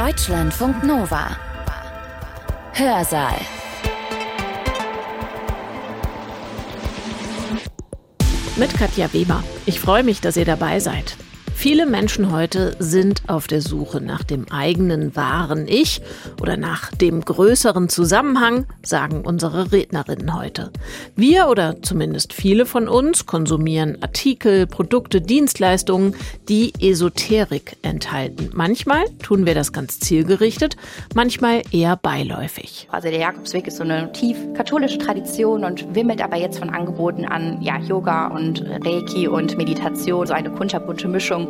Deutschlandfunk Nova. Hörsaal. Mit Katja Weber. Ich freue mich, dass ihr dabei seid. Viele Menschen heute sind auf der Suche nach dem eigenen wahren Ich oder nach dem größeren Zusammenhang, sagen unsere Rednerinnen heute. Wir oder zumindest viele von uns konsumieren Artikel, Produkte, Dienstleistungen, die Esoterik enthalten. Manchmal tun wir das ganz zielgerichtet, manchmal eher beiläufig. Also der Jakobsweg ist so eine tief katholische Tradition und wimmelt aber jetzt von Angeboten an ja, Yoga und Reiki und Meditation, so eine kunterbunte Mischung.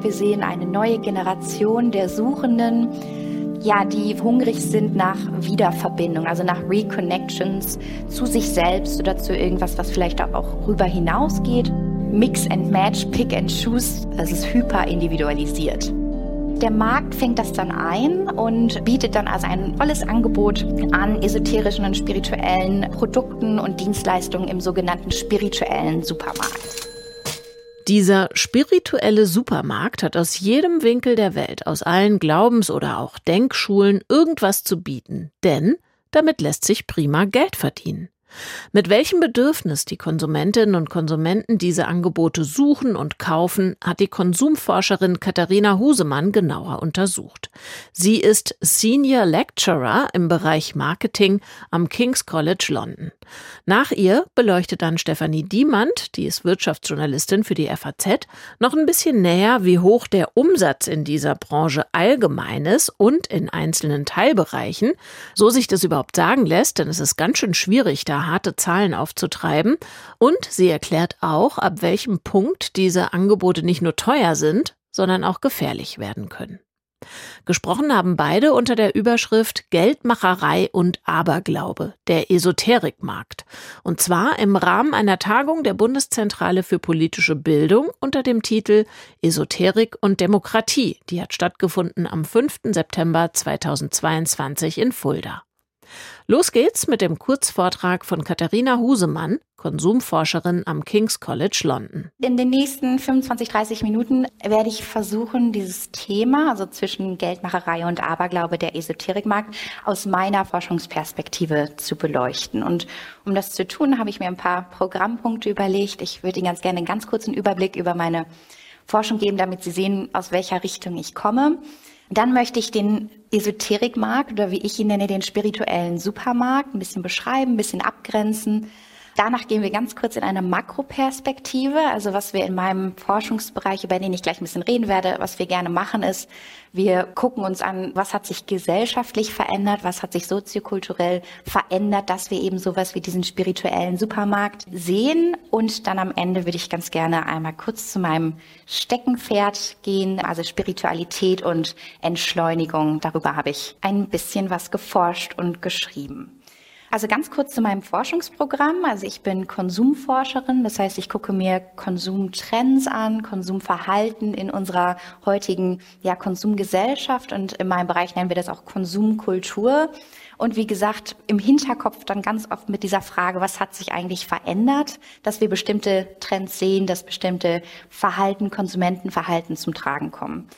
Wir sehen eine neue Generation der Suchenden, ja, die hungrig sind nach Wiederverbindung, also nach Reconnections zu sich selbst oder zu irgendwas, was vielleicht auch rüber hinausgeht. Mix and Match, Pick and Choose, es ist hyper individualisiert. Der Markt fängt das dann ein und bietet dann also ein volles Angebot an esoterischen und spirituellen Produkten und Dienstleistungen im sogenannten spirituellen Supermarkt. Dieser spirituelle Supermarkt hat aus jedem Winkel der Welt, aus allen Glaubens- oder auch Denkschulen irgendwas zu bieten, denn damit lässt sich prima Geld verdienen. Mit welchem Bedürfnis die Konsumentinnen und Konsumenten diese Angebote suchen und kaufen, hat die Konsumforscherin Katharina Husemann genauer untersucht. Sie ist Senior Lecturer im Bereich Marketing am King's College London. Nach ihr beleuchtet dann Stefanie Diemand, die ist Wirtschaftsjournalistin für die FAZ, noch ein bisschen näher, wie hoch der Umsatz in dieser Branche allgemein ist und in einzelnen Teilbereichen, so sich das überhaupt sagen lässt, denn es ist ganz schön schwierig, da harte Zahlen aufzutreiben. Und sie erklärt auch, ab welchem Punkt diese Angebote nicht nur teuer sind, sondern auch gefährlich werden können. Gesprochen haben beide unter der Überschrift Geldmacherei und Aberglaube, der Esoterikmarkt. Und zwar im Rahmen einer Tagung der Bundeszentrale für politische Bildung unter dem Titel Esoterik und Demokratie. Die hat stattgefunden am 5. September 2022 in Fulda. Los geht's mit dem Kurzvortrag von Katharina Husemann, Konsumforscherin am King's College London. In den nächsten 25, 30 Minuten werde ich versuchen, dieses Thema, also zwischen Geldmacherei und Aberglaube der Esoterikmarkt, aus meiner Forschungsperspektive zu beleuchten. Und um das zu tun, habe ich mir ein paar Programmpunkte überlegt. Ich würde Ihnen ganz gerne einen ganz kurzen Überblick über meine Forschung geben, damit Sie sehen, aus welcher Richtung ich komme. Dann möchte ich den Esoterikmarkt oder wie ich ihn nenne, den spirituellen Supermarkt ein bisschen beschreiben, ein bisschen abgrenzen, Danach gehen wir ganz kurz in eine Makroperspektive. Also was wir in meinem Forschungsbereich, über den ich gleich ein bisschen reden werde, was wir gerne machen, ist, wir gucken uns an, was hat sich gesellschaftlich verändert, was hat sich soziokulturell verändert, dass wir eben sowas wie diesen spirituellen Supermarkt sehen. Und dann am Ende würde ich ganz gerne einmal kurz zu meinem Steckenpferd gehen, also Spiritualität und Entschleunigung. Darüber habe ich ein bisschen was geforscht und geschrieben. Also ganz kurz zu meinem Forschungsprogramm. Also ich bin Konsumforscherin, das heißt, ich gucke mir Konsumtrends an, Konsumverhalten in unserer heutigen ja, Konsumgesellschaft und in meinem Bereich nennen wir das auch Konsumkultur. Und wie gesagt, im Hinterkopf dann ganz oft mit dieser Frage, was hat sich eigentlich verändert, dass wir bestimmte Trends sehen, dass bestimmte Verhalten, Konsumentenverhalten zum Tragen kommen.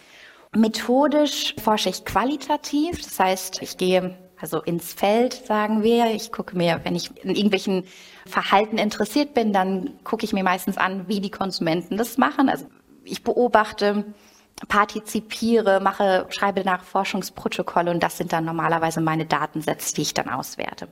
Methodisch forsche ich qualitativ, das heißt, ich gehe also ins Feld, sagen wir. Ich gucke mir, wenn ich in irgendwelchen Verhalten interessiert bin, dann gucke ich mir meistens an, wie die Konsumenten das machen. Also ich beobachte, partizipiere, mache, schreibe nach Forschungsprotokolle und das sind dann normalerweise meine Datensätze, die ich dann auswerte.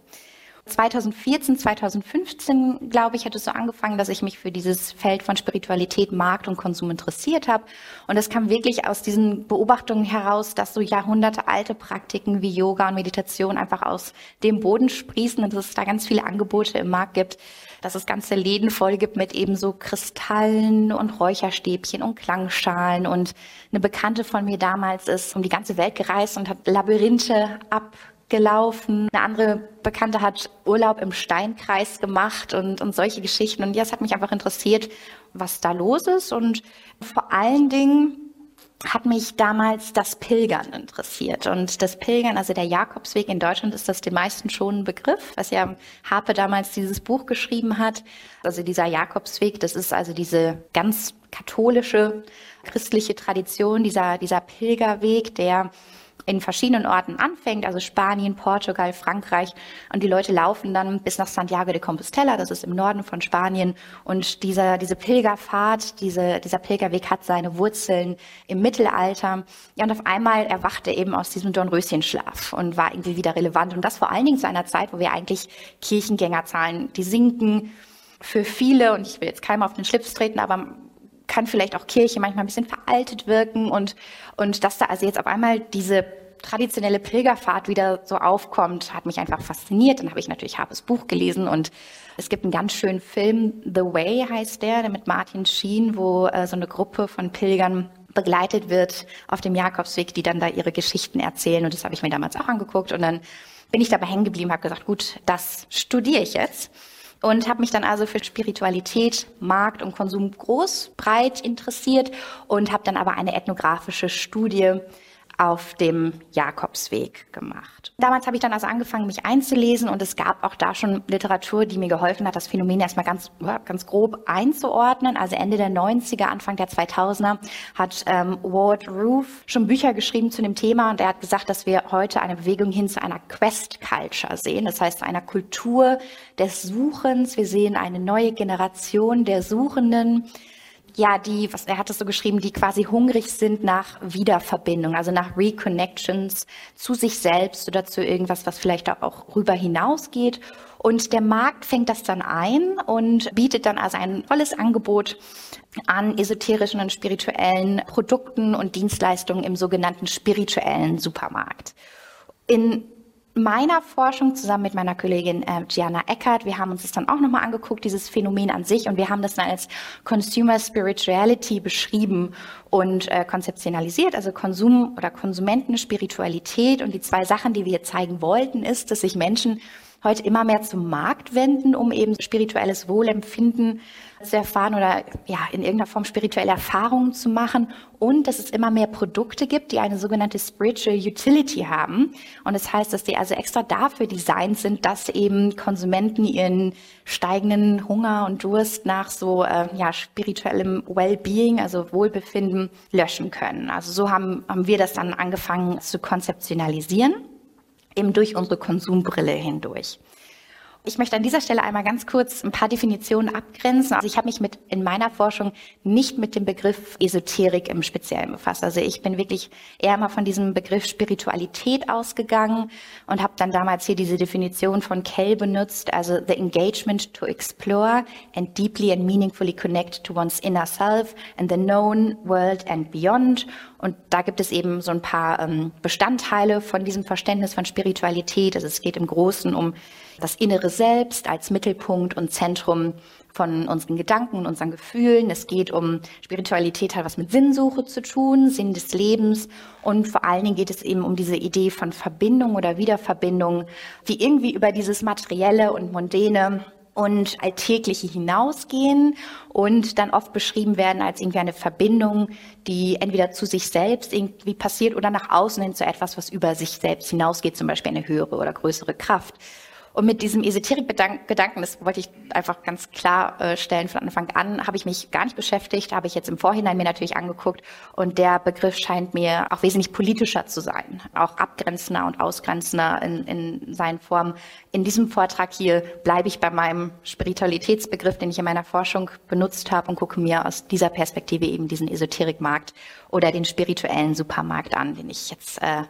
2014, 2015, glaube ich, hat es so angefangen, dass ich mich für dieses Feld von Spiritualität, Markt und Konsum interessiert habe. Und es kam wirklich aus diesen Beobachtungen heraus, dass so jahrhundertealte Praktiken wie Yoga und Meditation einfach aus dem Boden sprießen und dass es da ganz viele Angebote im Markt gibt, dass es ganze Läden voll gibt mit eben so Kristallen und Räucherstäbchen und Klangschalen. Und eine Bekannte von mir damals ist um die ganze Welt gereist und hat Labyrinthe ab gelaufen. Eine andere Bekannte hat Urlaub im Steinkreis gemacht und, und solche Geschichten. Und ja, es hat mich einfach interessiert, was da los ist. Und vor allen Dingen hat mich damals das Pilgern interessiert. Und das Pilgern, also der Jakobsweg in Deutschland, ist das den meisten schon ein Begriff, was ja Harpe damals dieses Buch geschrieben hat. Also dieser Jakobsweg, das ist also diese ganz katholische, christliche Tradition, dieser, dieser Pilgerweg, der in verschiedenen Orten anfängt, also Spanien, Portugal, Frankreich. Und die Leute laufen dann bis nach Santiago de Compostela, das ist im Norden von Spanien. Und dieser, diese Pilgerfahrt, diese, dieser Pilgerweg hat seine Wurzeln im Mittelalter. Ja, und auf einmal erwachte er eben aus diesem Dornröschenschlaf und war irgendwie wieder relevant. Und das vor allen Dingen zu einer Zeit, wo wir eigentlich Kirchengängerzahlen, die sinken für viele, und ich will jetzt keinem auf den Schlips treten, aber kann vielleicht auch Kirche manchmal ein bisschen veraltet wirken und, und dass da also jetzt auf einmal diese traditionelle Pilgerfahrt wieder so aufkommt, hat mich einfach fasziniert. Dann habe ich natürlich Harpes Buch gelesen und es gibt einen ganz schönen Film, The Way heißt der, der mit Martin Sheen, wo äh, so eine Gruppe von Pilgern begleitet wird auf dem Jakobsweg, die dann da ihre Geschichten erzählen. Und das habe ich mir damals auch angeguckt. Und dann bin ich dabei hängen geblieben, habe gesagt, gut, das studiere ich jetzt und habe mich dann also für Spiritualität, Markt und Konsum groß, breit interessiert und habe dann aber eine ethnografische Studie auf dem Jakobsweg gemacht. Damals habe ich dann also angefangen, mich einzulesen und es gab auch da schon Literatur, die mir geholfen hat, das Phänomen erstmal ganz, ganz grob einzuordnen. Also Ende der 90er, Anfang der 2000er hat ähm, Ward Roof schon Bücher geschrieben zu dem Thema und er hat gesagt, dass wir heute eine Bewegung hin zu einer Quest Culture sehen. Das heißt, einer Kultur des Suchens. Wir sehen eine neue Generation der Suchenden, ja, die, was er hat es so geschrieben, die quasi hungrig sind nach Wiederverbindung, also nach Reconnections zu sich selbst oder zu irgendwas, was vielleicht auch rüber hinausgeht. Und der Markt fängt das dann ein und bietet dann also ein tolles Angebot an esoterischen und spirituellen Produkten und Dienstleistungen im sogenannten spirituellen Supermarkt. In meiner Forschung zusammen mit meiner Kollegin äh, Gianna Eckert, wir haben uns das dann auch nochmal angeguckt, dieses Phänomen an sich, und wir haben das dann als Consumer Spirituality beschrieben und äh, konzeptionalisiert, also Konsum oder Konsumentenspiritualität. Und die zwei Sachen, die wir zeigen wollten, ist, dass sich Menschen heute immer mehr zum Markt wenden, um eben spirituelles Wohlempfinden zu erfahren oder ja, in irgendeiner Form spirituelle Erfahrungen zu machen und dass es immer mehr Produkte gibt, die eine sogenannte Spiritual Utility haben. Und das heißt, dass die also extra dafür designt sind, dass eben Konsumenten ihren steigenden Hunger und Durst nach so äh, ja, spirituellem Wellbeing, also Wohlbefinden, löschen können. Also so haben, haben wir das dann angefangen zu konzeptionalisieren eben durch unsere Konsumbrille hindurch. Ich möchte an dieser Stelle einmal ganz kurz ein paar Definitionen abgrenzen. Also ich habe mich mit in meiner Forschung nicht mit dem Begriff Esoterik im Speziellen befasst. Also ich bin wirklich eher mal von diesem Begriff Spiritualität ausgegangen und habe dann damals hier diese Definition von Kell benutzt, also the engagement to explore and deeply and meaningfully connect to one's inner self and the known world and beyond. Und da gibt es eben so ein paar ähm, Bestandteile von diesem Verständnis von Spiritualität. Also es geht im Großen um das innere Selbst als Mittelpunkt und Zentrum von unseren Gedanken und unseren Gefühlen. Es geht um Spiritualität, hat was mit Sinnsuche zu tun, Sinn des Lebens. Und vor allen Dingen geht es eben um diese Idee von Verbindung oder Wiederverbindung, die irgendwie über dieses Materielle und Mundäne und Alltägliche hinausgehen und dann oft beschrieben werden als irgendwie eine Verbindung, die entweder zu sich selbst irgendwie passiert oder nach außen hin zu etwas, was über sich selbst hinausgeht, zum Beispiel eine höhere oder größere Kraft. Und mit diesem Esoterik-Gedanken, das wollte ich einfach ganz klar äh, stellen von Anfang an, habe ich mich gar nicht beschäftigt, habe ich jetzt im Vorhinein mir natürlich angeguckt. Und der Begriff scheint mir auch wesentlich politischer zu sein, auch abgrenzender und ausgrenzender in, in seinen Formen. In diesem Vortrag hier bleibe ich bei meinem Spiritualitätsbegriff, den ich in meiner Forschung benutzt habe und gucke mir aus dieser Perspektive eben diesen Esoterikmarkt oder den spirituellen Supermarkt an, den ich jetzt äh,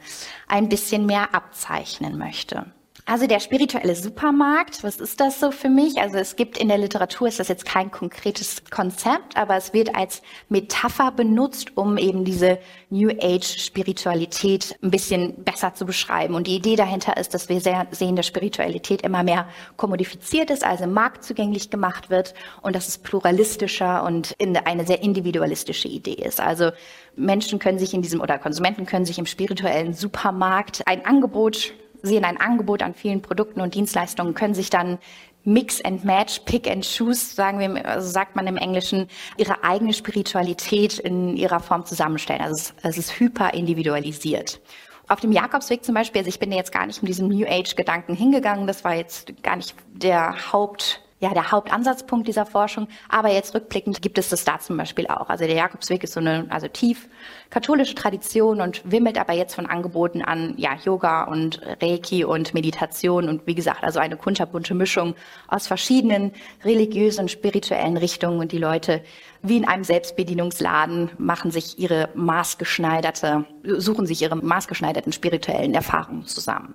ein bisschen mehr abzeichnen möchte. Also der spirituelle Supermarkt, was ist das so für mich? Also es gibt in der Literatur, ist das jetzt kein konkretes Konzept, aber es wird als Metapher benutzt, um eben diese New Age Spiritualität ein bisschen besser zu beschreiben. Und die Idee dahinter ist, dass wir sehen, dass Spiritualität immer mehr kommodifiziert ist, also marktzugänglich gemacht wird und dass es pluralistischer und eine sehr individualistische Idee ist. Also Menschen können sich in diesem oder Konsumenten können sich im spirituellen Supermarkt ein Angebot sehen ein Angebot an vielen Produkten und Dienstleistungen, können sich dann Mix and Match, Pick and Choose, sagen wir, also sagt man im Englischen, ihre eigene Spiritualität in ihrer Form zusammenstellen. Also es, es ist hyper individualisiert. Auf dem Jakobsweg zum Beispiel, also ich bin jetzt gar nicht mit diesem New Age-Gedanken hingegangen, das war jetzt gar nicht der Haupt ja, der Hauptansatzpunkt dieser Forschung. Aber jetzt rückblickend gibt es das da zum Beispiel auch. Also der Jakobsweg ist so eine, also tief katholische Tradition und wimmelt aber jetzt von Angeboten an, ja, Yoga und Reiki und Meditation und wie gesagt, also eine kunterbunte Mischung aus verschiedenen religiösen und spirituellen Richtungen und die Leute wie in einem Selbstbedienungsladen machen sich ihre maßgeschneiderte, suchen sich ihre maßgeschneiderten spirituellen Erfahrungen zusammen.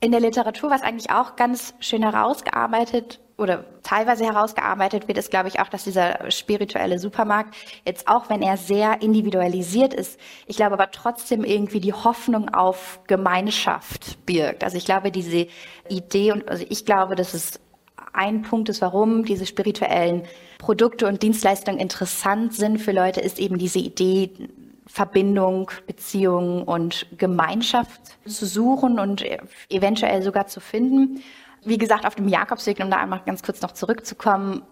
In der Literatur, was eigentlich auch ganz schön herausgearbeitet oder teilweise herausgearbeitet wird, ist, glaube ich, auch, dass dieser spirituelle Supermarkt jetzt auch, wenn er sehr individualisiert ist, ich glaube aber trotzdem irgendwie die Hoffnung auf Gemeinschaft birgt. Also ich glaube, diese Idee und also ich glaube, dass es ein Punkt ist, warum diese spirituellen Produkte und Dienstleistungen interessant sind für Leute, ist eben diese Idee, Verbindung, Beziehung und Gemeinschaft zu suchen und eventuell sogar zu finden wie gesagt, auf dem Jakobsweg, um da einmal ganz kurz noch zurückzukommen,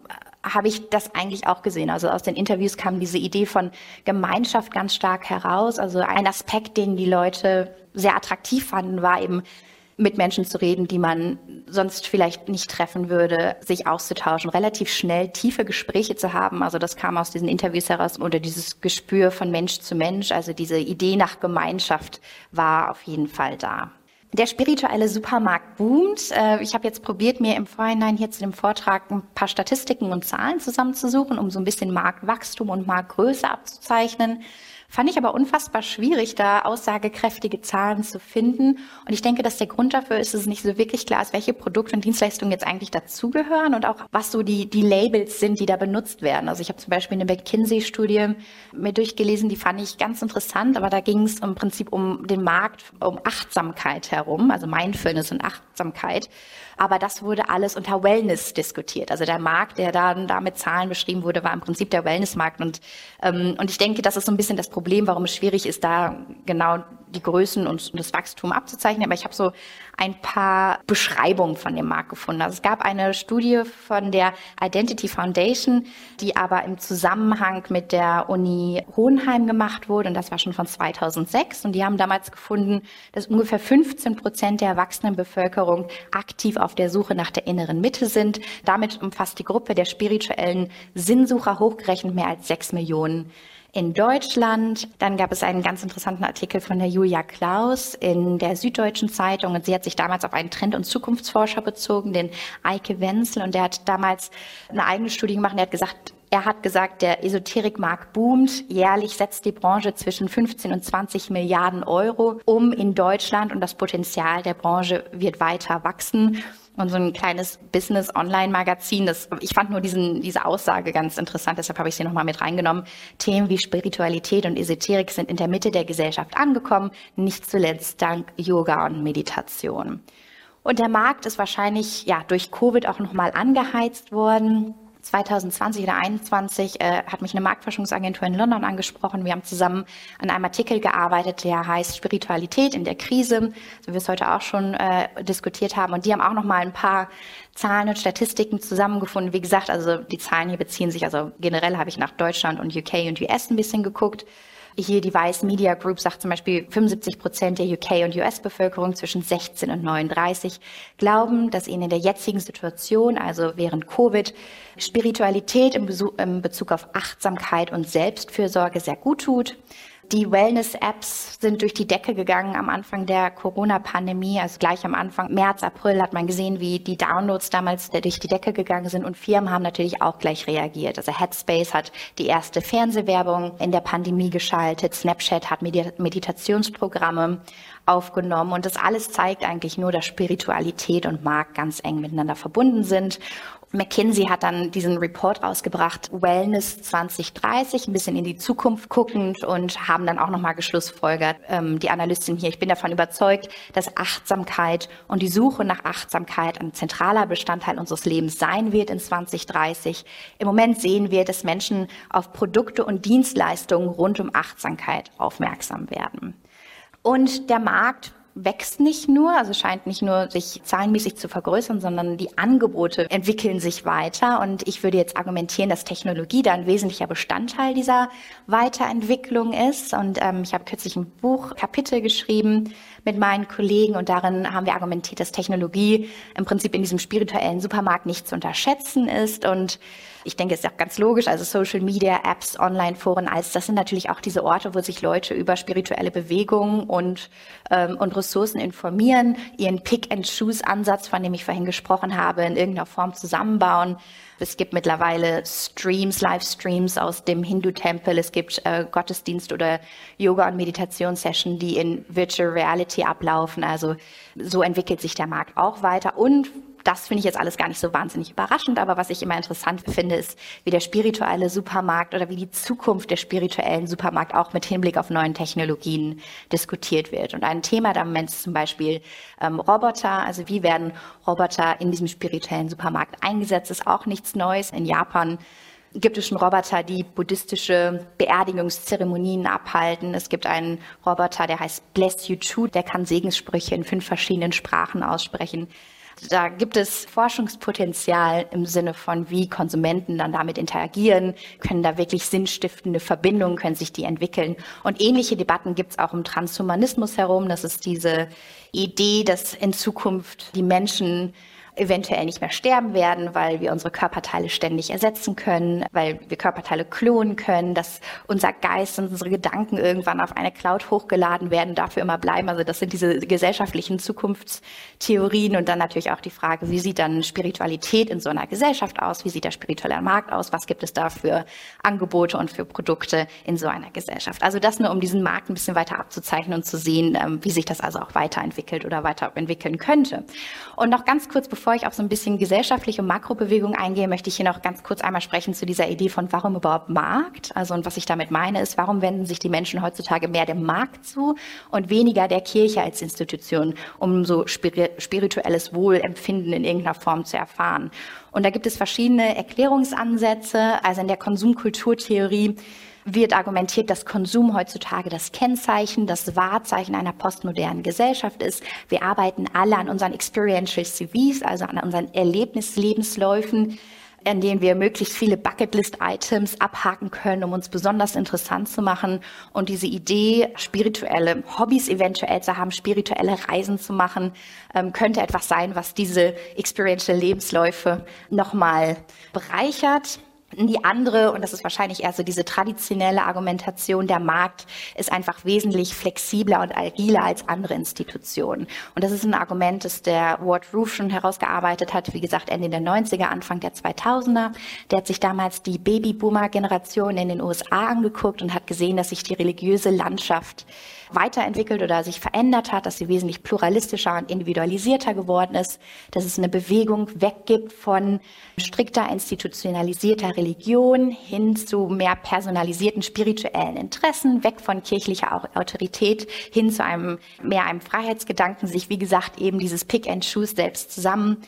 habe ich das eigentlich auch gesehen. Also aus den Interviews kam diese Idee von Gemeinschaft ganz stark heraus. Also ein Aspekt, den die Leute sehr attraktiv fanden, war eben mit Menschen zu reden, die man sonst vielleicht nicht treffen würde, sich auszutauschen, relativ schnell tiefe Gespräche zu haben. Also das kam aus diesen Interviews heraus oder dieses Gespür von Mensch zu Mensch. Also diese Idee nach Gemeinschaft war auf jeden Fall da. Der spirituelle Supermarkt boomt. Äh, ich habe jetzt probiert, mir im Vorhinein hier zu dem Vortrag ein paar Statistiken und Zahlen zusammenzusuchen, um so ein bisschen Marktwachstum und Marktgröße abzuzeichnen. Fand ich aber unfassbar schwierig, da aussagekräftige Zahlen zu finden. Und ich denke, dass der Grund dafür ist, dass es nicht so wirklich klar ist, welche Produkte und Dienstleistungen jetzt eigentlich dazugehören und auch was so die, die Labels sind, die da benutzt werden. Also ich habe zum Beispiel eine McKinsey-Studie mir durchgelesen, die fand ich ganz interessant, aber da ging es im Prinzip um den Markt, um Achtsamkeit herum, also Mindfulness und Achtsamkeit. Aber das wurde alles unter Wellness diskutiert. Also der Markt, der dann da mit Zahlen beschrieben wurde, war im Prinzip der Wellnessmarkt. Und, ähm, und ich denke, das ist so ein bisschen das Problem, warum es schwierig ist, da genau die Größen und das Wachstum abzuzeichnen. Aber ich habe so ein paar Beschreibungen von dem Markt gefunden. Also es gab eine Studie von der Identity Foundation, die aber im Zusammenhang mit der Uni Hohenheim gemacht wurde. Und das war schon von 2006. Und die haben damals gefunden, dass ungefähr 15 Prozent der erwachsenen Bevölkerung aktiv auf der Suche nach der inneren Mitte sind. Damit umfasst die Gruppe der spirituellen Sinnsucher hochgerechnet mehr als sechs Millionen in Deutschland. Dann gab es einen ganz interessanten Artikel von der Julia Klaus in der Süddeutschen Zeitung und sie hat sich damals auf einen Trend- und Zukunftsforscher bezogen, den Eike Wenzel und der hat damals eine eigene Studie gemacht. Er hat gesagt, er hat gesagt, der Esoterikmarkt boomt. Jährlich setzt die Branche zwischen 15 und 20 Milliarden Euro um in Deutschland und das Potenzial der Branche wird weiter wachsen und so ein kleines Business-Online-Magazin. Ich fand nur diesen, diese Aussage ganz interessant, deshalb habe ich sie nochmal mit reingenommen. Themen wie Spiritualität und Esoterik sind in der Mitte der Gesellschaft angekommen, nicht zuletzt dank Yoga und Meditation. Und der Markt ist wahrscheinlich ja durch Covid auch nochmal angeheizt worden. 2020 oder 2021 äh, hat mich eine Marktforschungsagentur in London angesprochen. Wir haben zusammen an einem Artikel gearbeitet, der heißt Spiritualität in der Krise, so wie wir es heute auch schon äh, diskutiert haben. Und die haben auch noch mal ein paar Zahlen und Statistiken zusammengefunden. Wie gesagt, also die Zahlen hier beziehen sich, also generell habe ich nach Deutschland und UK und US ein bisschen geguckt. Hier die Vice Media Group sagt zum Beispiel, 75 Prozent der UK- und US-Bevölkerung zwischen 16 und 39 glauben, dass ihnen in der jetzigen Situation, also während Covid, Spiritualität im, Bezug auf Achtsamkeit und Selbstfürsorge sehr gut tut. Die Wellness-Apps sind durch die Decke gegangen am Anfang der Corona-Pandemie. Also gleich am Anfang, März, April, hat man gesehen, wie die Downloads damals durch die Decke gegangen sind. Und Firmen haben natürlich auch gleich reagiert. Also Headspace hat die erste Fernsehwerbung in der Pandemie geschaltet. Snapchat hat Meditationsprogramme aufgenommen. Und das alles zeigt eigentlich nur, dass Spiritualität und Markt ganz eng miteinander verbunden sind. McKinsey hat dann diesen Report rausgebracht, Wellness 2030, ein bisschen in die Zukunft guckend und haben dann auch nochmal geschlussfolgert, ähm, die Analystin hier, ich bin davon überzeugt, dass Achtsamkeit und die Suche nach Achtsamkeit ein zentraler Bestandteil unseres Lebens sein wird in 2030. Im Moment sehen wir, dass Menschen auf Produkte und Dienstleistungen rund um Achtsamkeit aufmerksam werden. Und der Markt wächst nicht nur, also scheint nicht nur sich zahlenmäßig zu vergrößern, sondern die Angebote entwickeln sich weiter. Und ich würde jetzt argumentieren, dass Technologie da ein wesentlicher Bestandteil dieser Weiterentwicklung ist. Und ähm, ich habe kürzlich ein Buch, Kapitel geschrieben mit meinen Kollegen und darin haben wir argumentiert, dass Technologie im Prinzip in diesem spirituellen Supermarkt nicht zu unterschätzen ist und ich denke, es ist auch ganz logisch, also Social Media, Apps, Online-Foren, alles, das sind natürlich auch diese Orte, wo sich Leute über spirituelle Bewegungen und, ähm, und Ressourcen informieren, ihren Pick-and-Choose-Ansatz, von dem ich vorhin gesprochen habe, in irgendeiner Form zusammenbauen. Es gibt mittlerweile Streams, Livestreams aus dem Hindu-Tempel. Es gibt äh, Gottesdienst oder Yoga- und Meditationssession, die in Virtual Reality ablaufen. Also so entwickelt sich der Markt auch weiter. Und das finde ich jetzt alles gar nicht so wahnsinnig überraschend, aber was ich immer interessant finde, ist, wie der spirituelle Supermarkt oder wie die Zukunft der spirituellen Supermarkt auch mit Hinblick auf neuen Technologien diskutiert wird. Und ein Thema da im Moment ist zum Beispiel ähm, Roboter, also wie werden Roboter in diesem spirituellen Supermarkt eingesetzt, ist auch nichts Neues. In Japan gibt es schon Roboter, die buddhistische Beerdigungszeremonien abhalten. Es gibt einen Roboter, der heißt Bless You Too, der kann Segenssprüche in fünf verschiedenen Sprachen aussprechen da gibt es Forschungspotenzial im Sinne von, wie Konsumenten dann damit interagieren, können da wirklich sinnstiftende Verbindungen, können sich die entwickeln. Und ähnliche Debatten gibt es auch im Transhumanismus herum. Das ist diese Idee, dass in Zukunft die Menschen eventuell nicht mehr sterben werden, weil wir unsere Körperteile ständig ersetzen können, weil wir Körperteile klonen können, dass unser Geist und unsere Gedanken irgendwann auf eine Cloud hochgeladen werden, dafür immer bleiben. Also das sind diese gesellschaftlichen Zukunftstheorien und dann natürlich auch die Frage, wie sieht dann Spiritualität in so einer Gesellschaft aus? Wie sieht der spirituelle Markt aus? Was gibt es da für Angebote und für Produkte in so einer Gesellschaft? Also das nur, um diesen Markt ein bisschen weiter abzuzeichnen und zu sehen, ähm, wie sich das also auch weiterentwickelt oder weiterentwickeln könnte. Und noch ganz kurz, bevor bevor ich auf so ein bisschen gesellschaftliche Makrobewegung eingehe, möchte ich hier noch ganz kurz einmal sprechen zu dieser Idee von warum überhaupt Markt. Also und was ich damit meine ist, warum wenden sich die Menschen heutzutage mehr dem Markt zu und weniger der Kirche als Institution, um so spirituelles Wohlempfinden in irgendeiner Form zu erfahren. Und da gibt es verschiedene Erklärungsansätze. Also in der Konsumkulturtheorie wird argumentiert, dass Konsum heutzutage das Kennzeichen, das Wahrzeichen einer postmodernen Gesellschaft ist. Wir arbeiten alle an unseren Experiential CVs, also an unseren Erlebnislebensläufen, in denen wir möglichst viele Bucketlist-Items abhaken können, um uns besonders interessant zu machen. Und diese Idee, spirituelle Hobbys eventuell zu haben, spirituelle Reisen zu machen, ähm, könnte etwas sein, was diese Experiential Lebensläufe nochmal bereichert. Die andere, und das ist wahrscheinlich eher so diese traditionelle Argumentation, der Markt ist einfach wesentlich flexibler und agiler als andere Institutionen. Und das ist ein Argument, das der Ward Roof schon herausgearbeitet hat, wie gesagt, Ende der 90er, Anfang der 2000er. Der hat sich damals die Babyboomer-Generation in den USA angeguckt und hat gesehen, dass sich die religiöse Landschaft weiterentwickelt oder sich verändert hat, dass sie wesentlich pluralistischer und individualisierter geworden ist, dass es eine Bewegung weggibt von strikter institutionalisierter Religion hin zu mehr personalisierten spirituellen Interessen, weg von kirchlicher Autorität hin zu einem mehr einem Freiheitsgedanken, sich wie gesagt eben dieses Pick and Choose selbst zusammen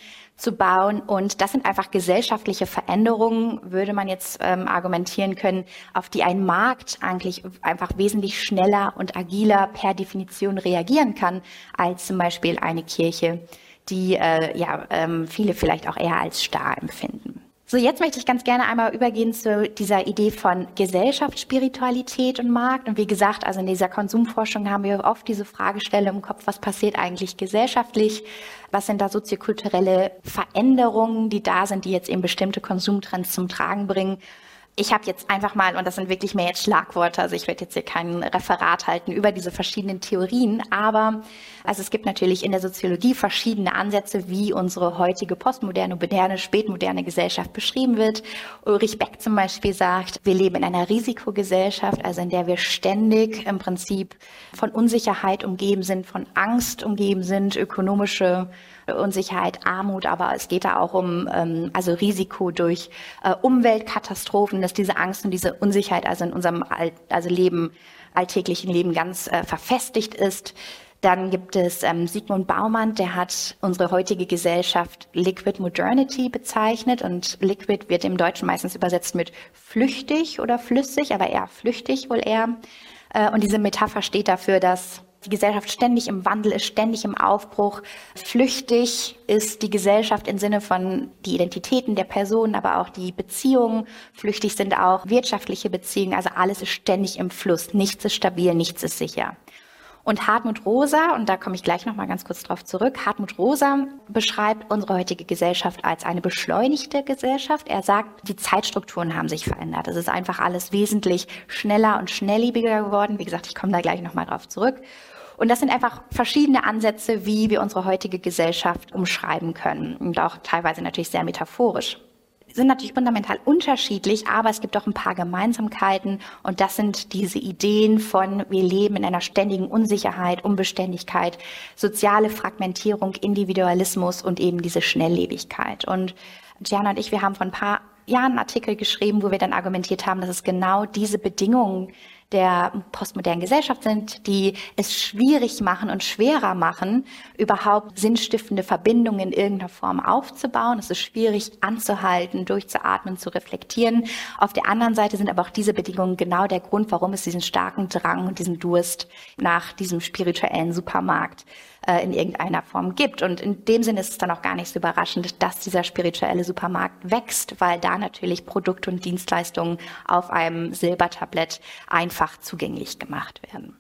zu bauen. Und das sind einfach gesellschaftliche Veränderungen, würde man jetzt ähm, argumentieren können, auf die ein Markt eigentlich einfach wesentlich schneller und agiler per Definition reagieren kann, als zum Beispiel eine Kirche, die äh, ja ähm, viele vielleicht auch eher als starr empfinden. So, jetzt möchte ich ganz gerne einmal übergehen zu dieser Idee von Gesellschaft, Spiritualität und Markt. Und wie gesagt, also in dieser Konsumforschung haben wir oft diese Fragestelle im Kopf, was passiert eigentlich gesellschaftlich? Was sind da soziokulturelle Veränderungen, die da sind, die jetzt eben bestimmte Konsumtrends zum Tragen bringen? Ich habe jetzt einfach mal, und das sind wirklich mehr jetzt Schlagworte, also ich werde jetzt hier kein Referat halten über diese verschiedenen Theorien, aber also es gibt natürlich in der Soziologie verschiedene Ansätze, wie unsere heutige postmoderne, moderne, spätmoderne Gesellschaft beschrieben wird. Ulrich Beck zum Beispiel sagt, wir leben in einer Risikogesellschaft, also in der wir ständig im Prinzip von Unsicherheit umgeben sind, von Angst umgeben sind, ökonomische Unsicherheit, Armut, aber es geht da auch um ähm, also Risiko durch äh, Umweltkatastrophen, dass diese Angst und diese Unsicherheit also in unserem All also Leben, alltäglichen Leben ganz äh, verfestigt ist. Dann gibt es ähm, Sigmund Baumann, der hat unsere heutige Gesellschaft Liquid Modernity bezeichnet und Liquid wird im Deutschen meistens übersetzt mit flüchtig oder flüssig, aber eher flüchtig wohl eher. Äh, und diese Metapher steht dafür, dass die Gesellschaft ständig im Wandel ist, ständig im Aufbruch. Flüchtig ist die Gesellschaft im Sinne von die Identitäten der Personen, aber auch die Beziehungen. Flüchtig sind auch wirtschaftliche Beziehungen. Also alles ist ständig im Fluss. Nichts ist stabil, nichts ist sicher. Und Hartmut Rosa, und da komme ich gleich noch mal ganz kurz drauf zurück, Hartmut Rosa beschreibt unsere heutige Gesellschaft als eine beschleunigte Gesellschaft. Er sagt, die Zeitstrukturen haben sich verändert. Es ist einfach alles wesentlich schneller und schnelllebiger geworden. Wie gesagt, ich komme da gleich noch mal drauf zurück. Und das sind einfach verschiedene Ansätze, wie wir unsere heutige Gesellschaft umschreiben können. Und auch teilweise natürlich sehr metaphorisch. Sind natürlich fundamental unterschiedlich, aber es gibt auch ein paar Gemeinsamkeiten. Und das sind diese Ideen von, wir leben in einer ständigen Unsicherheit, Unbeständigkeit, soziale Fragmentierung, Individualismus und eben diese Schnelllebigkeit. Und Gianna und ich, wir haben vor ein paar Jahren einen Artikel geschrieben, wo wir dann argumentiert haben, dass es genau diese Bedingungen der postmodernen Gesellschaft sind, die es schwierig machen und schwerer machen, überhaupt sinnstiftende Verbindungen in irgendeiner Form aufzubauen. Es ist schwierig anzuhalten, durchzuatmen, zu reflektieren. Auf der anderen Seite sind aber auch diese Bedingungen genau der Grund, warum es diesen starken Drang und diesen Durst nach diesem spirituellen Supermarkt äh, in irgendeiner Form gibt. Und in dem Sinne ist es dann auch gar nicht so überraschend, dass dieser spirituelle Supermarkt wächst, weil da natürlich Produkte und Dienstleistungen auf einem Silbertablett einfach zugänglich gemacht werden.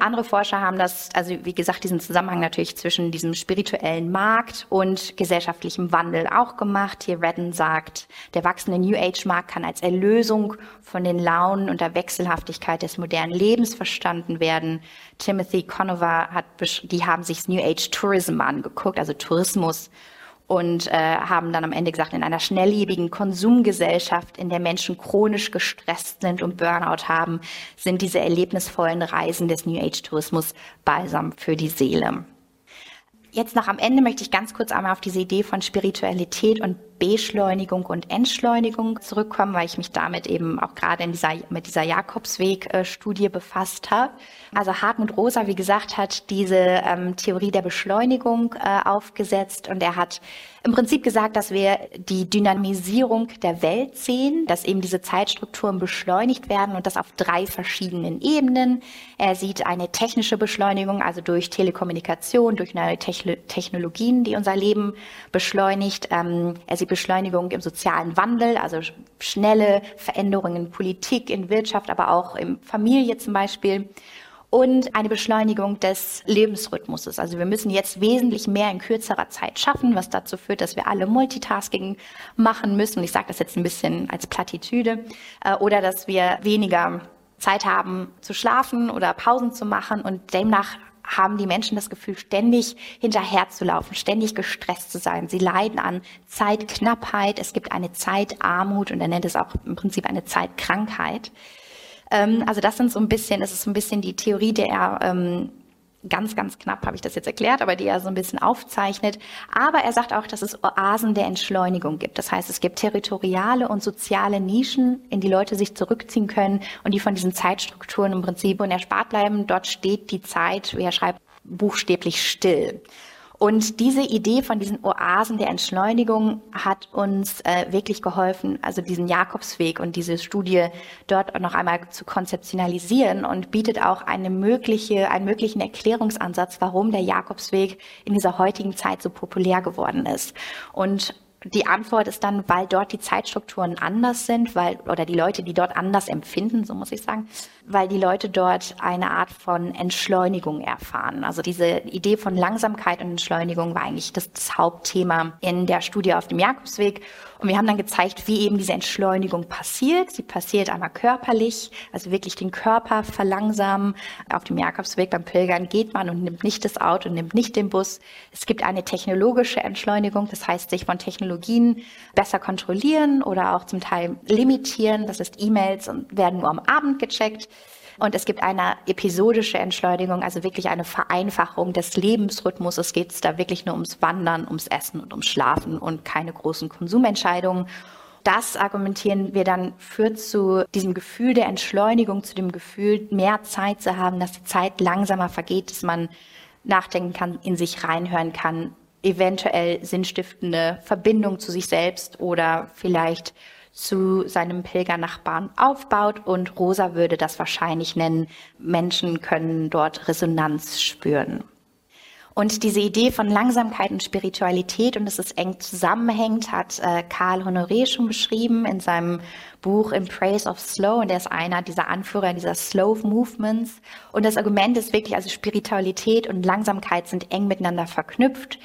Andere Forscher haben das, also wie gesagt, diesen Zusammenhang natürlich zwischen diesem spirituellen Markt und gesellschaftlichem Wandel auch gemacht. Hier Redden sagt, der wachsende New Age Markt kann als Erlösung von den Launen und der Wechselhaftigkeit des modernen Lebens verstanden werden. Timothy Conover hat, die haben sich New Age Tourism angeguckt, also Tourismus und äh, haben dann am Ende gesagt, in einer schnelllebigen Konsumgesellschaft, in der Menschen chronisch gestresst sind und Burnout haben, sind diese erlebnisvollen Reisen des New Age Tourismus balsam für die Seele. Jetzt noch am Ende möchte ich ganz kurz einmal auf diese Idee von Spiritualität und Beschleunigung und Entschleunigung zurückkommen, weil ich mich damit eben auch gerade in dieser, mit dieser Jakobsweg-Studie befasst habe. Also Hartmut Rosa, wie gesagt, hat diese ähm, Theorie der Beschleunigung äh, aufgesetzt und er hat im Prinzip gesagt, dass wir die Dynamisierung der Welt sehen, dass eben diese Zeitstrukturen beschleunigt werden und das auf drei verschiedenen Ebenen. Er sieht eine technische Beschleunigung, also durch Telekommunikation, durch neue Technologien, die unser Leben beschleunigt. Ähm, er sieht Beschleunigung im sozialen Wandel, also schnelle Veränderungen in Politik, in Wirtschaft, aber auch in Familie zum Beispiel und eine Beschleunigung des Lebensrhythmuses. Also wir müssen jetzt wesentlich mehr in kürzerer Zeit schaffen, was dazu führt, dass wir alle Multitasking machen müssen. Ich sage das jetzt ein bisschen als Plattitüde. Äh, oder dass wir weniger Zeit haben zu schlafen oder Pausen zu machen und demnach haben die Menschen das Gefühl, ständig hinterherzulaufen, ständig gestresst zu sein. Sie leiden an Zeitknappheit. Es gibt eine Zeitarmut und er nennt es auch im Prinzip eine Zeitkrankheit. Ähm, also das sind so ein bisschen, das ist so ein bisschen die Theorie, der er ähm, ganz, ganz knapp habe ich das jetzt erklärt, aber die er so ein bisschen aufzeichnet. Aber er sagt auch, dass es Oasen der Entschleunigung gibt. Das heißt, es gibt territoriale und soziale Nischen, in die Leute sich zurückziehen können und die von diesen Zeitstrukturen im Prinzip unerspart bleiben. Dort steht die Zeit, wie er schreibt, buchstäblich still. Und diese Idee von diesen Oasen der Entschleunigung hat uns äh, wirklich geholfen, also diesen Jakobsweg und diese Studie dort noch einmal zu konzeptionalisieren und bietet auch eine mögliche, einen möglichen Erklärungsansatz, warum der Jakobsweg in dieser heutigen Zeit so populär geworden ist. Und die Antwort ist dann, weil dort die Zeitstrukturen anders sind, weil, oder die Leute, die dort anders empfinden, so muss ich sagen, weil die Leute dort eine Art von Entschleunigung erfahren. Also diese Idee von Langsamkeit und Entschleunigung war eigentlich das, das Hauptthema in der Studie auf dem Jakobsweg. Und wir haben dann gezeigt, wie eben diese Entschleunigung passiert. Sie passiert einmal körperlich, also wirklich den Körper verlangsamen. Auf dem Jakobsweg beim Pilgern geht man und nimmt nicht das Auto, nimmt nicht den Bus. Es gibt eine technologische Entschleunigung, das heißt, sich von Technologien besser kontrollieren oder auch zum Teil limitieren. Das ist E-Mails und werden nur am Abend gecheckt. Und es gibt eine episodische Entschleunigung, also wirklich eine Vereinfachung des Lebensrhythmus. Es geht da wirklich nur ums Wandern, ums Essen und ums Schlafen und keine großen Konsumentscheidungen. Das argumentieren wir dann führt zu diesem Gefühl der Entschleunigung, zu dem Gefühl, mehr Zeit zu haben, dass die Zeit langsamer vergeht, dass man nachdenken kann, in sich reinhören kann, eventuell sinnstiftende Verbindung zu sich selbst oder vielleicht zu seinem Pilgernachbarn aufbaut und Rosa würde das wahrscheinlich nennen, Menschen können dort Resonanz spüren. Und diese Idee von Langsamkeit und Spiritualität und dass es eng zusammenhängt, hat äh, Karl Honoré schon beschrieben in seinem Buch In Praise of Slow. Und er ist einer dieser Anführer dieser Slow Movements. Und das Argument ist wirklich, also Spiritualität und Langsamkeit sind eng miteinander verknüpft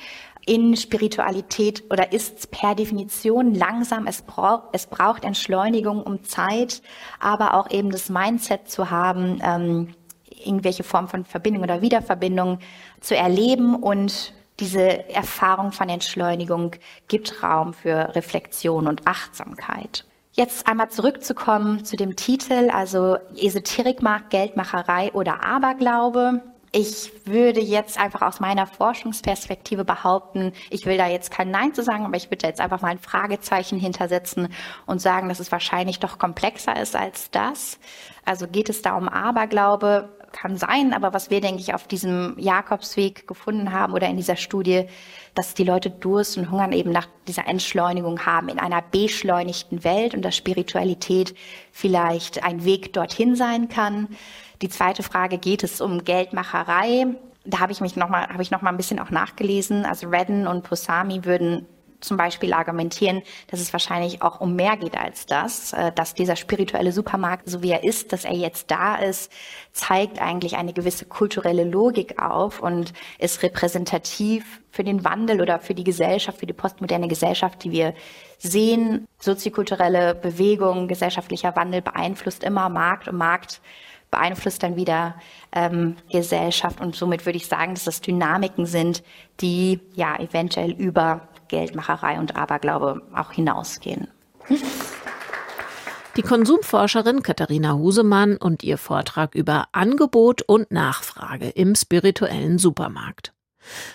in Spiritualität oder ist per Definition langsam. Es, braucht es braucht Entschleunigung, um Zeit, aber auch eben das Mindset zu haben, ähm, irgendwelche Form von Verbindung oder Wiederverbindung zu erleben und diese Erfahrung von Entschleunigung gibt Raum für Reflexion und Achtsamkeit. Jetzt einmal zurückzukommen zu dem Titel, also Esoterikmarkt, Geldmacherei oder Aberglaube. Ich würde jetzt einfach aus meiner Forschungsperspektive behaupten, ich will da jetzt kein Nein zu sagen, aber ich würde da jetzt einfach mal ein Fragezeichen hintersetzen und sagen, dass es wahrscheinlich doch komplexer ist als das. Also geht es da um Aberglaube? Kann sein, aber was wir, denke ich, auf diesem Jakobsweg gefunden haben oder in dieser Studie, dass die Leute Durst und Hungern eben nach dieser Entschleunigung haben in einer beschleunigten Welt und dass Spiritualität vielleicht ein Weg dorthin sein kann. Die zweite Frage, geht es um Geldmacherei? Da habe ich mich noch mal, habe ich noch mal ein bisschen auch nachgelesen. Also Redden und Posami würden zum Beispiel argumentieren, dass es wahrscheinlich auch um mehr geht als das, äh, dass dieser spirituelle Supermarkt, so wie er ist, dass er jetzt da ist, zeigt eigentlich eine gewisse kulturelle Logik auf und ist repräsentativ für den Wandel oder für die Gesellschaft, für die postmoderne Gesellschaft, die wir sehen. Soziokulturelle Bewegung, gesellschaftlicher Wandel beeinflusst immer Markt und Markt beeinflusst dann wieder ähm, Gesellschaft und somit würde ich sagen, dass das Dynamiken sind, die ja eventuell über Geldmacherei und Aberglaube auch hinausgehen. Die Konsumforscherin Katharina Husemann und ihr Vortrag über Angebot und Nachfrage im spirituellen Supermarkt.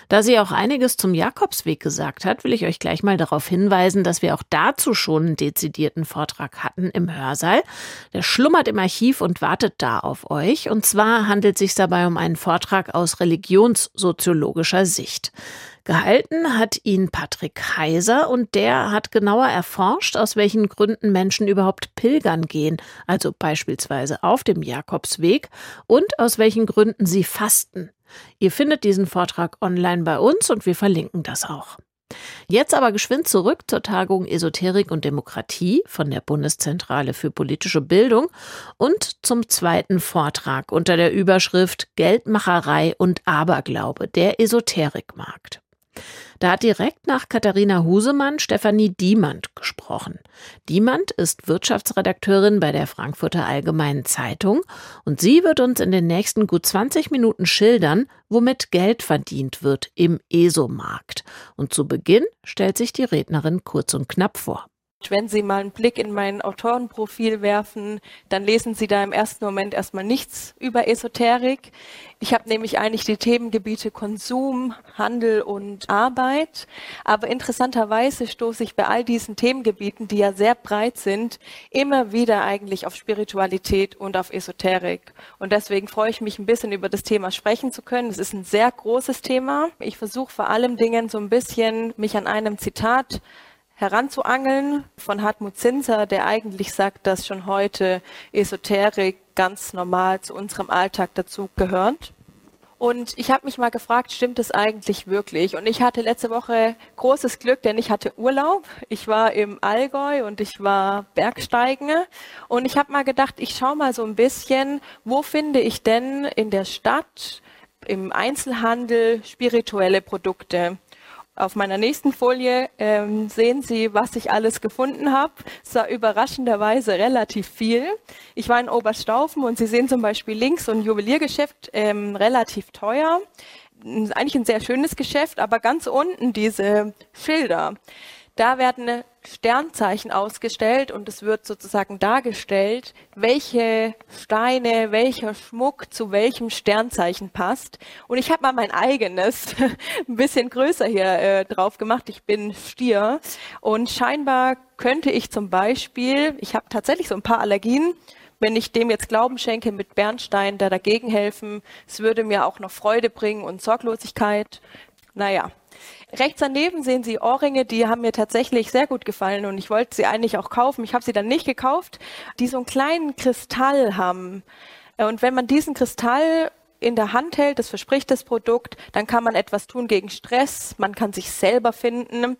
Da sie auch einiges zum Jakobsweg gesagt hat, will ich euch gleich mal darauf hinweisen, dass wir auch dazu schon einen dezidierten Vortrag hatten im Hörsaal. Der schlummert im Archiv und wartet da auf euch. Und zwar handelt es sich dabei um einen Vortrag aus religionssoziologischer Sicht. Gehalten hat ihn Patrick Heiser und der hat genauer erforscht, aus welchen Gründen Menschen überhaupt pilgern gehen, also beispielsweise auf dem Jakobsweg, und aus welchen Gründen sie fasten. Ihr findet diesen Vortrag online bei uns und wir verlinken das auch. Jetzt aber geschwind zurück zur Tagung Esoterik und Demokratie von der Bundeszentrale für politische Bildung und zum zweiten Vortrag unter der Überschrift Geldmacherei und Aberglaube, der Esoterikmarkt. Da hat direkt nach Katharina Husemann Stefanie Diemand gesprochen. Diemand ist Wirtschaftsredakteurin bei der Frankfurter Allgemeinen Zeitung und sie wird uns in den nächsten gut 20 Minuten schildern, womit Geld verdient wird im ESO-Markt. Und zu Beginn stellt sich die Rednerin kurz und knapp vor. Wenn Sie mal einen Blick in mein Autorenprofil werfen, dann lesen Sie da im ersten Moment erstmal nichts über Esoterik. Ich habe nämlich eigentlich die Themengebiete Konsum, Handel und Arbeit. Aber interessanterweise stoße ich bei all diesen Themengebieten, die ja sehr breit sind, immer wieder eigentlich auf Spiritualität und auf Esoterik. Und deswegen freue ich mich ein bisschen über das Thema sprechen zu können. Es ist ein sehr großes Thema. Ich versuche vor allem Dingen so ein bisschen mich an einem Zitat heranzuangeln von Hartmut Zinser, der eigentlich sagt, dass schon heute Esoterik ganz normal zu unserem Alltag dazu gehört. Und ich habe mich mal gefragt, stimmt es eigentlich wirklich? Und ich hatte letzte Woche großes Glück, denn ich hatte Urlaub. Ich war im Allgäu und ich war Bergsteigen. Und ich habe mal gedacht, ich schaue mal so ein bisschen, wo finde ich denn in der Stadt, im Einzelhandel spirituelle Produkte? Auf meiner nächsten Folie ähm, sehen Sie, was ich alles gefunden habe. Es war überraschenderweise relativ viel. Ich war in Oberstaufen und Sie sehen zum Beispiel links so ein Juweliergeschäft, ähm, relativ teuer. Eigentlich ein sehr schönes Geschäft, aber ganz unten diese Schilder. Da werden Sternzeichen ausgestellt und es wird sozusagen dargestellt, welche Steine, welcher Schmuck zu welchem Sternzeichen passt. Und ich habe mal mein eigenes ein bisschen größer hier äh, drauf gemacht. Ich bin Stier und scheinbar könnte ich zum Beispiel, ich habe tatsächlich so ein paar Allergien, wenn ich dem jetzt Glauben schenke mit Bernstein, da dagegen helfen. Es würde mir auch noch Freude bringen und Sorglosigkeit. Naja. Rechts daneben sehen Sie Ohrringe, die haben mir tatsächlich sehr gut gefallen und ich wollte sie eigentlich auch kaufen. Ich habe sie dann nicht gekauft, die so einen kleinen Kristall haben. Und wenn man diesen Kristall in der Hand hält, das verspricht das Produkt, dann kann man etwas tun gegen Stress, man kann sich selber finden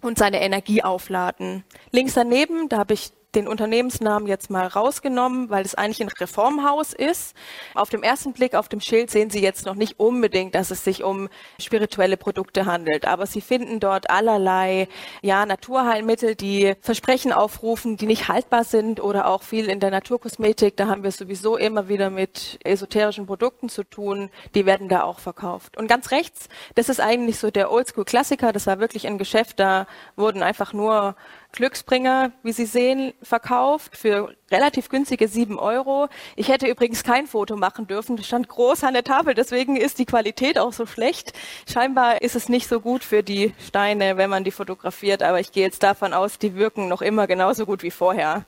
und seine Energie aufladen. Links daneben, da habe ich den Unternehmensnamen jetzt mal rausgenommen, weil es eigentlich ein Reformhaus ist. Auf dem ersten Blick auf dem Schild sehen Sie jetzt noch nicht unbedingt, dass es sich um spirituelle Produkte handelt, aber Sie finden dort allerlei ja, Naturheilmittel, die Versprechen aufrufen, die nicht haltbar sind oder auch viel in der Naturkosmetik. Da haben wir sowieso immer wieder mit esoterischen Produkten zu tun. Die werden da auch verkauft. Und ganz rechts, das ist eigentlich so der Oldschool-Klassiker. Das war wirklich ein Geschäft, da wurden einfach nur Glücksbringer, wie Sie sehen, verkauft für relativ günstige sieben Euro. Ich hätte übrigens kein Foto machen dürfen. Das stand groß an der Tafel, deswegen ist die Qualität auch so schlecht. Scheinbar ist es nicht so gut für die Steine, wenn man die fotografiert, aber ich gehe jetzt davon aus, die wirken noch immer genauso gut wie vorher.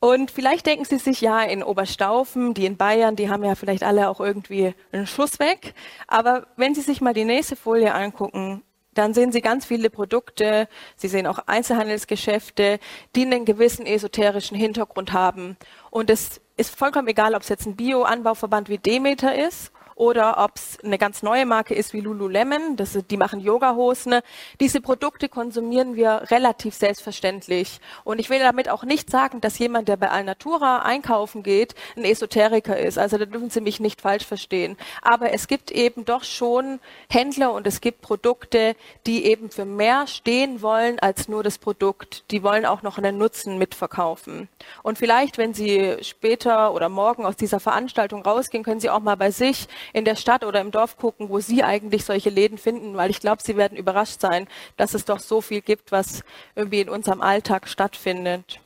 Und vielleicht denken Sie sich, ja, in Oberstaufen, die in Bayern, die haben ja vielleicht alle auch irgendwie einen Schuss weg. Aber wenn Sie sich mal die nächste Folie angucken, dann sehen Sie ganz viele Produkte, Sie sehen auch Einzelhandelsgeschäfte, die einen gewissen esoterischen Hintergrund haben. Und es ist vollkommen egal, ob es jetzt ein Bio-Anbauverband wie Demeter ist oder ob es eine ganz neue Marke ist wie Lululemon, das, die machen Yoga-Hosen. Diese Produkte konsumieren wir relativ selbstverständlich. Und ich will damit auch nicht sagen, dass jemand, der bei Alnatura einkaufen geht, ein Esoteriker ist. Also da dürfen Sie mich nicht falsch verstehen. Aber es gibt eben doch schon Händler und es gibt Produkte, die eben für mehr stehen wollen als nur das Produkt. Die wollen auch noch einen Nutzen mitverkaufen. Und vielleicht, wenn Sie später oder morgen aus dieser Veranstaltung rausgehen, können Sie auch mal bei sich in der Stadt oder im Dorf gucken, wo Sie eigentlich solche Läden finden, weil ich glaube, Sie werden überrascht sein, dass es doch so viel gibt, was irgendwie in unserem Alltag stattfindet.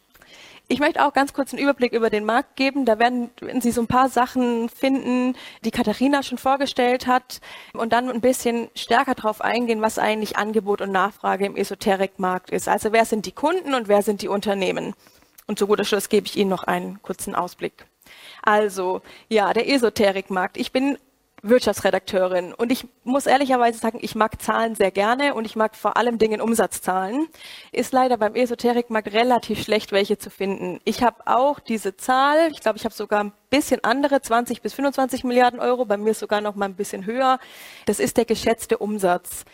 Ich möchte auch ganz kurz einen Überblick über den Markt geben. Da werden, Sie so ein paar Sachen finden, die Katharina schon vorgestellt hat und dann ein bisschen stärker darauf eingehen, was eigentlich Angebot und Nachfrage im Esoterikmarkt ist. Also wer sind die Kunden und wer sind die Unternehmen? Und zu guter Schluss gebe ich Ihnen noch einen kurzen Ausblick. Also, ja, der Esoterikmarkt. Ich bin Wirtschaftsredakteurin. Und ich muss ehrlicherweise sagen, ich mag Zahlen sehr gerne und ich mag vor allem Dingen Umsatzzahlen. Ist leider beim Esoterikmarkt relativ schlecht, welche zu finden. Ich habe auch diese Zahl, ich glaube, ich habe sogar ein bisschen andere, 20 bis 25 Milliarden Euro, bei mir sogar noch mal ein bisschen höher. Das ist der geschätzte Umsatz.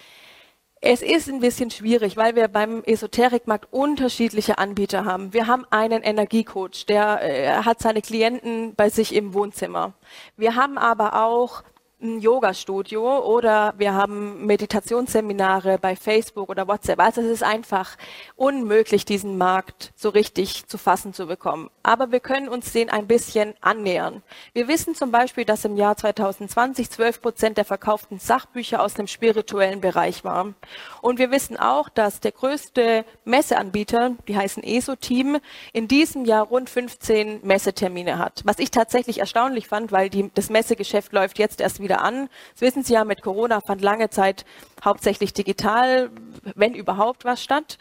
Es ist ein bisschen schwierig, weil wir beim Esoterikmarkt unterschiedliche Anbieter haben. Wir haben einen Energiecoach, der äh, hat seine Klienten bei sich im Wohnzimmer. Wir haben aber auch ein Yoga-Studio oder wir haben Meditationsseminare bei Facebook oder WhatsApp. Also es ist einfach unmöglich, diesen Markt so richtig zu fassen zu bekommen. Aber wir können uns den ein bisschen annähern. Wir wissen zum Beispiel, dass im Jahr 2020 12 Prozent der verkauften Sachbücher aus dem spirituellen Bereich waren. Und wir wissen auch, dass der größte Messeanbieter, die heißen ESO-Team, in diesem Jahr rund 15 Messetermine hat. Was ich tatsächlich erstaunlich fand, weil die, das Messegeschäft läuft jetzt erst wieder wieder an. Das wissen Sie ja, mit Corona fand lange Zeit hauptsächlich digital, wenn überhaupt was statt.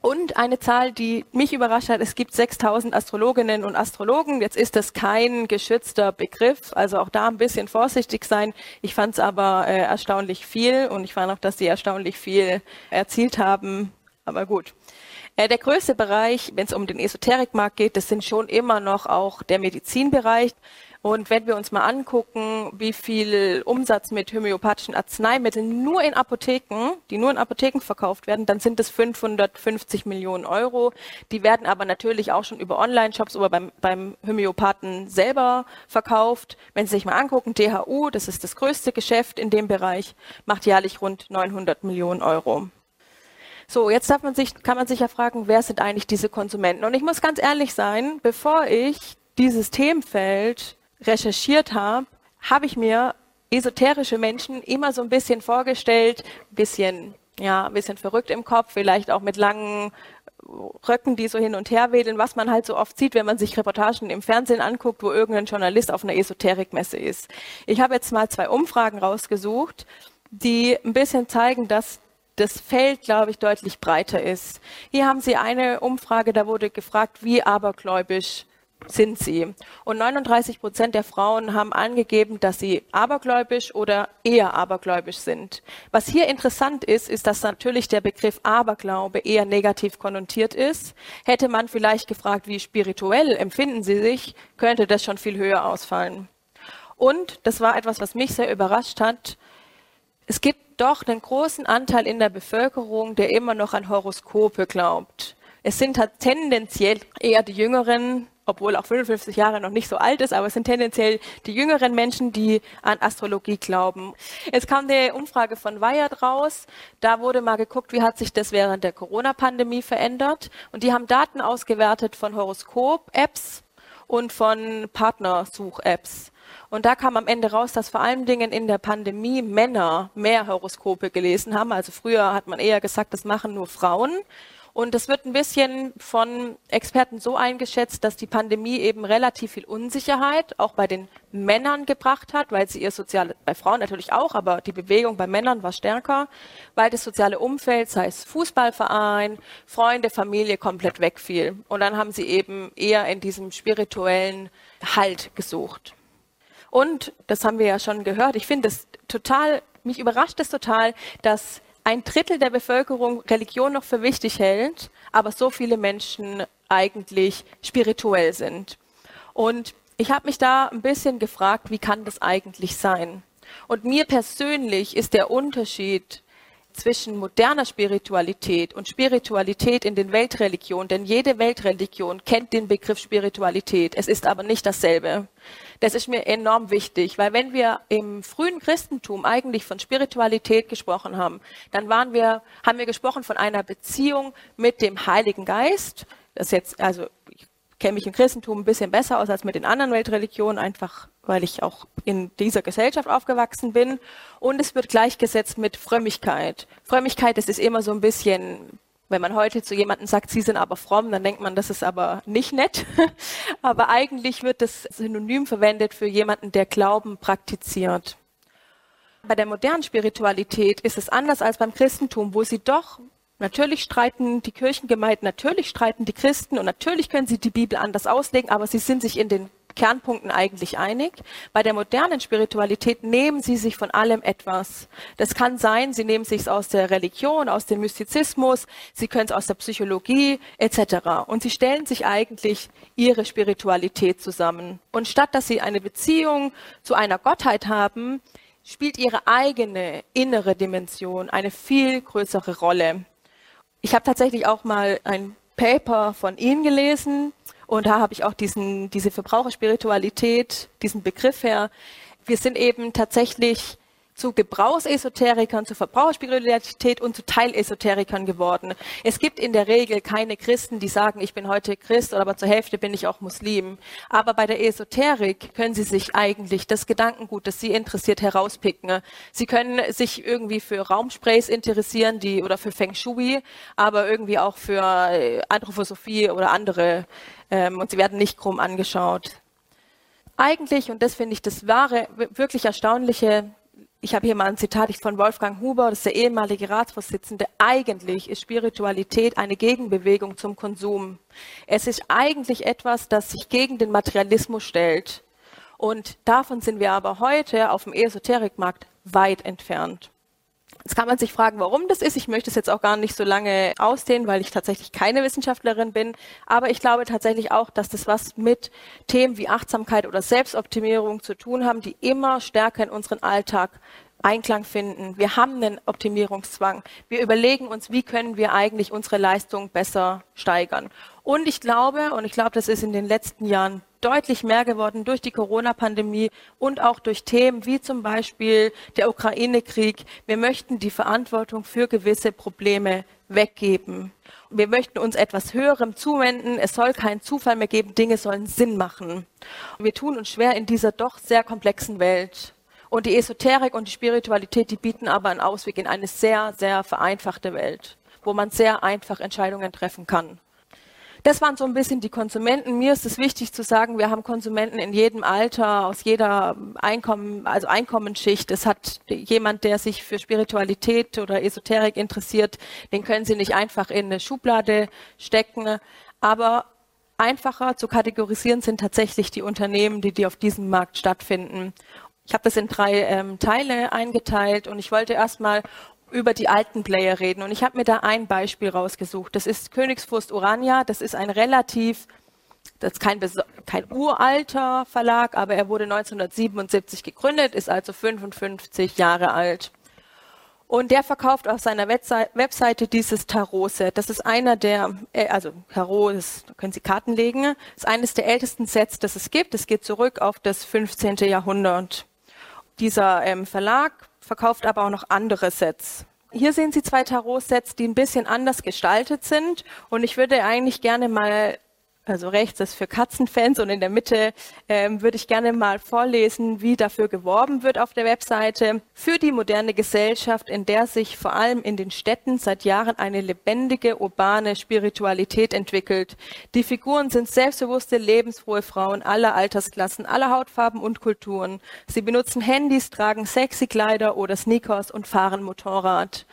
Und eine Zahl, die mich überrascht hat, es gibt 6000 Astrologinnen und Astrologen. Jetzt ist das kein geschützter Begriff, also auch da ein bisschen vorsichtig sein. Ich fand es aber äh, erstaunlich viel und ich fand auch, dass sie erstaunlich viel erzielt haben. Aber gut. Äh, der größte Bereich, wenn es um den Esoterikmarkt geht, das sind schon immer noch auch der Medizinbereich. Und wenn wir uns mal angucken, wie viel Umsatz mit homöopathischen Arzneimitteln nur in Apotheken, die nur in Apotheken verkauft werden, dann sind es 550 Millionen Euro. Die werden aber natürlich auch schon über Online-Shops oder beim, beim Homöopathen selber verkauft. Wenn Sie sich mal angucken, DHU, das ist das größte Geschäft in dem Bereich, macht jährlich rund 900 Millionen Euro. So, jetzt man sich, kann man sich ja fragen, wer sind eigentlich diese Konsumenten? Und ich muss ganz ehrlich sein, bevor ich dieses Themenfeld recherchiert habe, habe ich mir esoterische Menschen immer so ein bisschen vorgestellt, ein bisschen, ja, ein bisschen verrückt im Kopf, vielleicht auch mit langen Röcken, die so hin und her wedeln, was man halt so oft sieht, wenn man sich Reportagen im Fernsehen anguckt, wo irgendein Journalist auf einer Esoterikmesse ist. Ich habe jetzt mal zwei Umfragen rausgesucht, die ein bisschen zeigen, dass das Feld, glaube ich, deutlich breiter ist. Hier haben Sie eine Umfrage, da wurde gefragt, wie abergläubisch sind sie. Und 39 Prozent der Frauen haben angegeben, dass sie abergläubisch oder eher abergläubisch sind. Was hier interessant ist, ist, dass natürlich der Begriff Aberglaube eher negativ konnotiert ist. Hätte man vielleicht gefragt, wie spirituell empfinden sie sich, könnte das schon viel höher ausfallen. Und, das war etwas, was mich sehr überrascht hat, es gibt doch einen großen Anteil in der Bevölkerung, der immer noch an Horoskope glaubt. Es sind halt tendenziell eher die Jüngeren, obwohl auch 55 Jahre noch nicht so alt ist, aber es sind tendenziell die jüngeren Menschen, die an Astrologie glauben. Es kam eine Umfrage von Wired raus. Da wurde mal geguckt, wie hat sich das während der Corona-Pandemie verändert. Und die haben Daten ausgewertet von Horoskop-Apps und von Partnersuch-Apps. Und da kam am Ende raus, dass vor allen Dingen in der Pandemie Männer mehr Horoskope gelesen haben. Also früher hat man eher gesagt, das machen nur Frauen. Und es wird ein bisschen von Experten so eingeschätzt, dass die Pandemie eben relativ viel Unsicherheit auch bei den Männern gebracht hat, weil sie ihr soziale, bei Frauen natürlich auch, aber die Bewegung bei Männern war stärker, weil das soziale Umfeld, sei es Fußballverein, Freunde, Familie, komplett wegfiel. Und dann haben sie eben eher in diesem spirituellen Halt gesucht. Und, das haben wir ja schon gehört, ich finde es total, mich überrascht es total, dass ein Drittel der Bevölkerung Religion noch für wichtig hält, aber so viele Menschen eigentlich spirituell sind. Und ich habe mich da ein bisschen gefragt, wie kann das eigentlich sein? Und mir persönlich ist der Unterschied zwischen moderner Spiritualität und Spiritualität in den Weltreligionen, denn jede Weltreligion kennt den Begriff Spiritualität. Es ist aber nicht dasselbe. Das ist mir enorm wichtig, weil wenn wir im frühen Christentum eigentlich von Spiritualität gesprochen haben, dann waren wir, haben wir gesprochen von einer Beziehung mit dem Heiligen Geist. Das jetzt, also kenne mich im Christentum ein bisschen besser aus als mit den anderen Weltreligionen, einfach weil ich auch in dieser Gesellschaft aufgewachsen bin. Und es wird gleichgesetzt mit Frömmigkeit. Frömmigkeit, das ist immer so ein bisschen wenn man heute zu jemandem sagt, Sie sind aber fromm, dann denkt man, das ist aber nicht nett. aber eigentlich wird das Synonym verwendet für jemanden, der Glauben praktiziert. Bei der modernen Spiritualität ist es anders als beim Christentum, wo sie doch Natürlich streiten die Kirchengemeinden, natürlich streiten die Christen und natürlich können sie die Bibel anders auslegen, aber sie sind sich in den Kernpunkten eigentlich einig. Bei der modernen Spiritualität nehmen sie sich von allem etwas. Das kann sein, sie nehmen sich aus der Religion, aus dem Mystizismus, sie können es aus der Psychologie etc. Und sie stellen sich eigentlich ihre Spiritualität zusammen. Und statt dass sie eine Beziehung zu einer Gottheit haben, spielt ihre eigene innere Dimension eine viel größere Rolle. Ich habe tatsächlich auch mal ein Paper von Ihnen gelesen, und da habe ich auch diesen, diese Verbraucherspiritualität, diesen Begriff her. Wir sind eben tatsächlich zu Gebrauchsesoterikern, zu Verbraucherspiritualität und zu Teilesoterikern geworden. Es gibt in der Regel keine Christen, die sagen, ich bin heute Christ, aber zur Hälfte bin ich auch Muslim. Aber bei der Esoterik können sie sich eigentlich das Gedankengut, das sie interessiert, herauspicken. Sie können sich irgendwie für Raumsprays interessieren, die oder für Feng Shui, aber irgendwie auch für äh, Anthroposophie oder andere. Ähm, und sie werden nicht krumm angeschaut eigentlich, und das finde ich das wahre, wirklich erstaunliche, ich habe hier mal ein Zitat von Wolfgang Huber, das ist der ehemalige Ratsvorsitzende. Eigentlich ist Spiritualität eine Gegenbewegung zum Konsum. Es ist eigentlich etwas, das sich gegen den Materialismus stellt. Und davon sind wir aber heute auf dem Esoterikmarkt weit entfernt. Jetzt kann man sich fragen, warum das ist. Ich möchte es jetzt auch gar nicht so lange ausdehnen, weil ich tatsächlich keine Wissenschaftlerin bin. Aber ich glaube tatsächlich auch, dass das was mit Themen wie Achtsamkeit oder Selbstoptimierung zu tun haben, die immer stärker in unseren Alltag Einklang finden. Wir haben einen Optimierungszwang. Wir überlegen uns, wie können wir eigentlich unsere Leistung besser steigern. Und ich glaube, und ich glaube, das ist in den letzten Jahren deutlich mehr geworden durch die Corona-Pandemie und auch durch Themen wie zum Beispiel der Ukraine-Krieg. Wir möchten die Verantwortung für gewisse Probleme weggeben. Wir möchten uns etwas Höherem zuwenden. Es soll keinen Zufall mehr geben. Dinge sollen Sinn machen. Wir tun uns schwer in dieser doch sehr komplexen Welt. Und die Esoterik und die Spiritualität, die bieten aber einen Ausweg in eine sehr, sehr vereinfachte Welt, wo man sehr einfach Entscheidungen treffen kann. Das waren so ein bisschen die Konsumenten. Mir ist es wichtig zu sagen, wir haben Konsumenten in jedem Alter, aus jeder Einkommen, also Einkommensschicht. Es hat jemand, der sich für Spiritualität oder Esoterik interessiert, den können Sie nicht einfach in eine Schublade stecken. Aber einfacher zu kategorisieren sind tatsächlich die Unternehmen, die, die auf diesem Markt stattfinden. Ich habe das in drei ähm, Teile eingeteilt und ich wollte erstmal über die alten Player reden. Und ich habe mir da ein Beispiel rausgesucht. Das ist Königsfurst Urania. Das ist ein relativ, das ist kein, kein uralter Verlag, aber er wurde 1977 gegründet, ist also 55 Jahre alt. Und der verkauft auf seiner Webseite dieses Tarot-Set. Das ist einer der, äh, also Tarot, ist, da können Sie Karten legen, ist eines der ältesten Sets, das es gibt. Es geht zurück auf das 15. Jahrhundert. Dieser ähm, Verlag verkauft aber auch noch andere Sets. Hier sehen Sie zwei Tarot-Sets, die ein bisschen anders gestaltet sind. Und ich würde eigentlich gerne mal also rechts ist für Katzenfans und in der Mitte ähm, würde ich gerne mal vorlesen, wie dafür geworben wird auf der Webseite. Für die moderne Gesellschaft, in der sich vor allem in den Städten seit Jahren eine lebendige, urbane Spiritualität entwickelt. Die Figuren sind selbstbewusste, lebensfrohe Frauen aller Altersklassen, aller Hautfarben und Kulturen. Sie benutzen Handys, tragen sexy Kleider oder Sneakers und fahren Motorrad.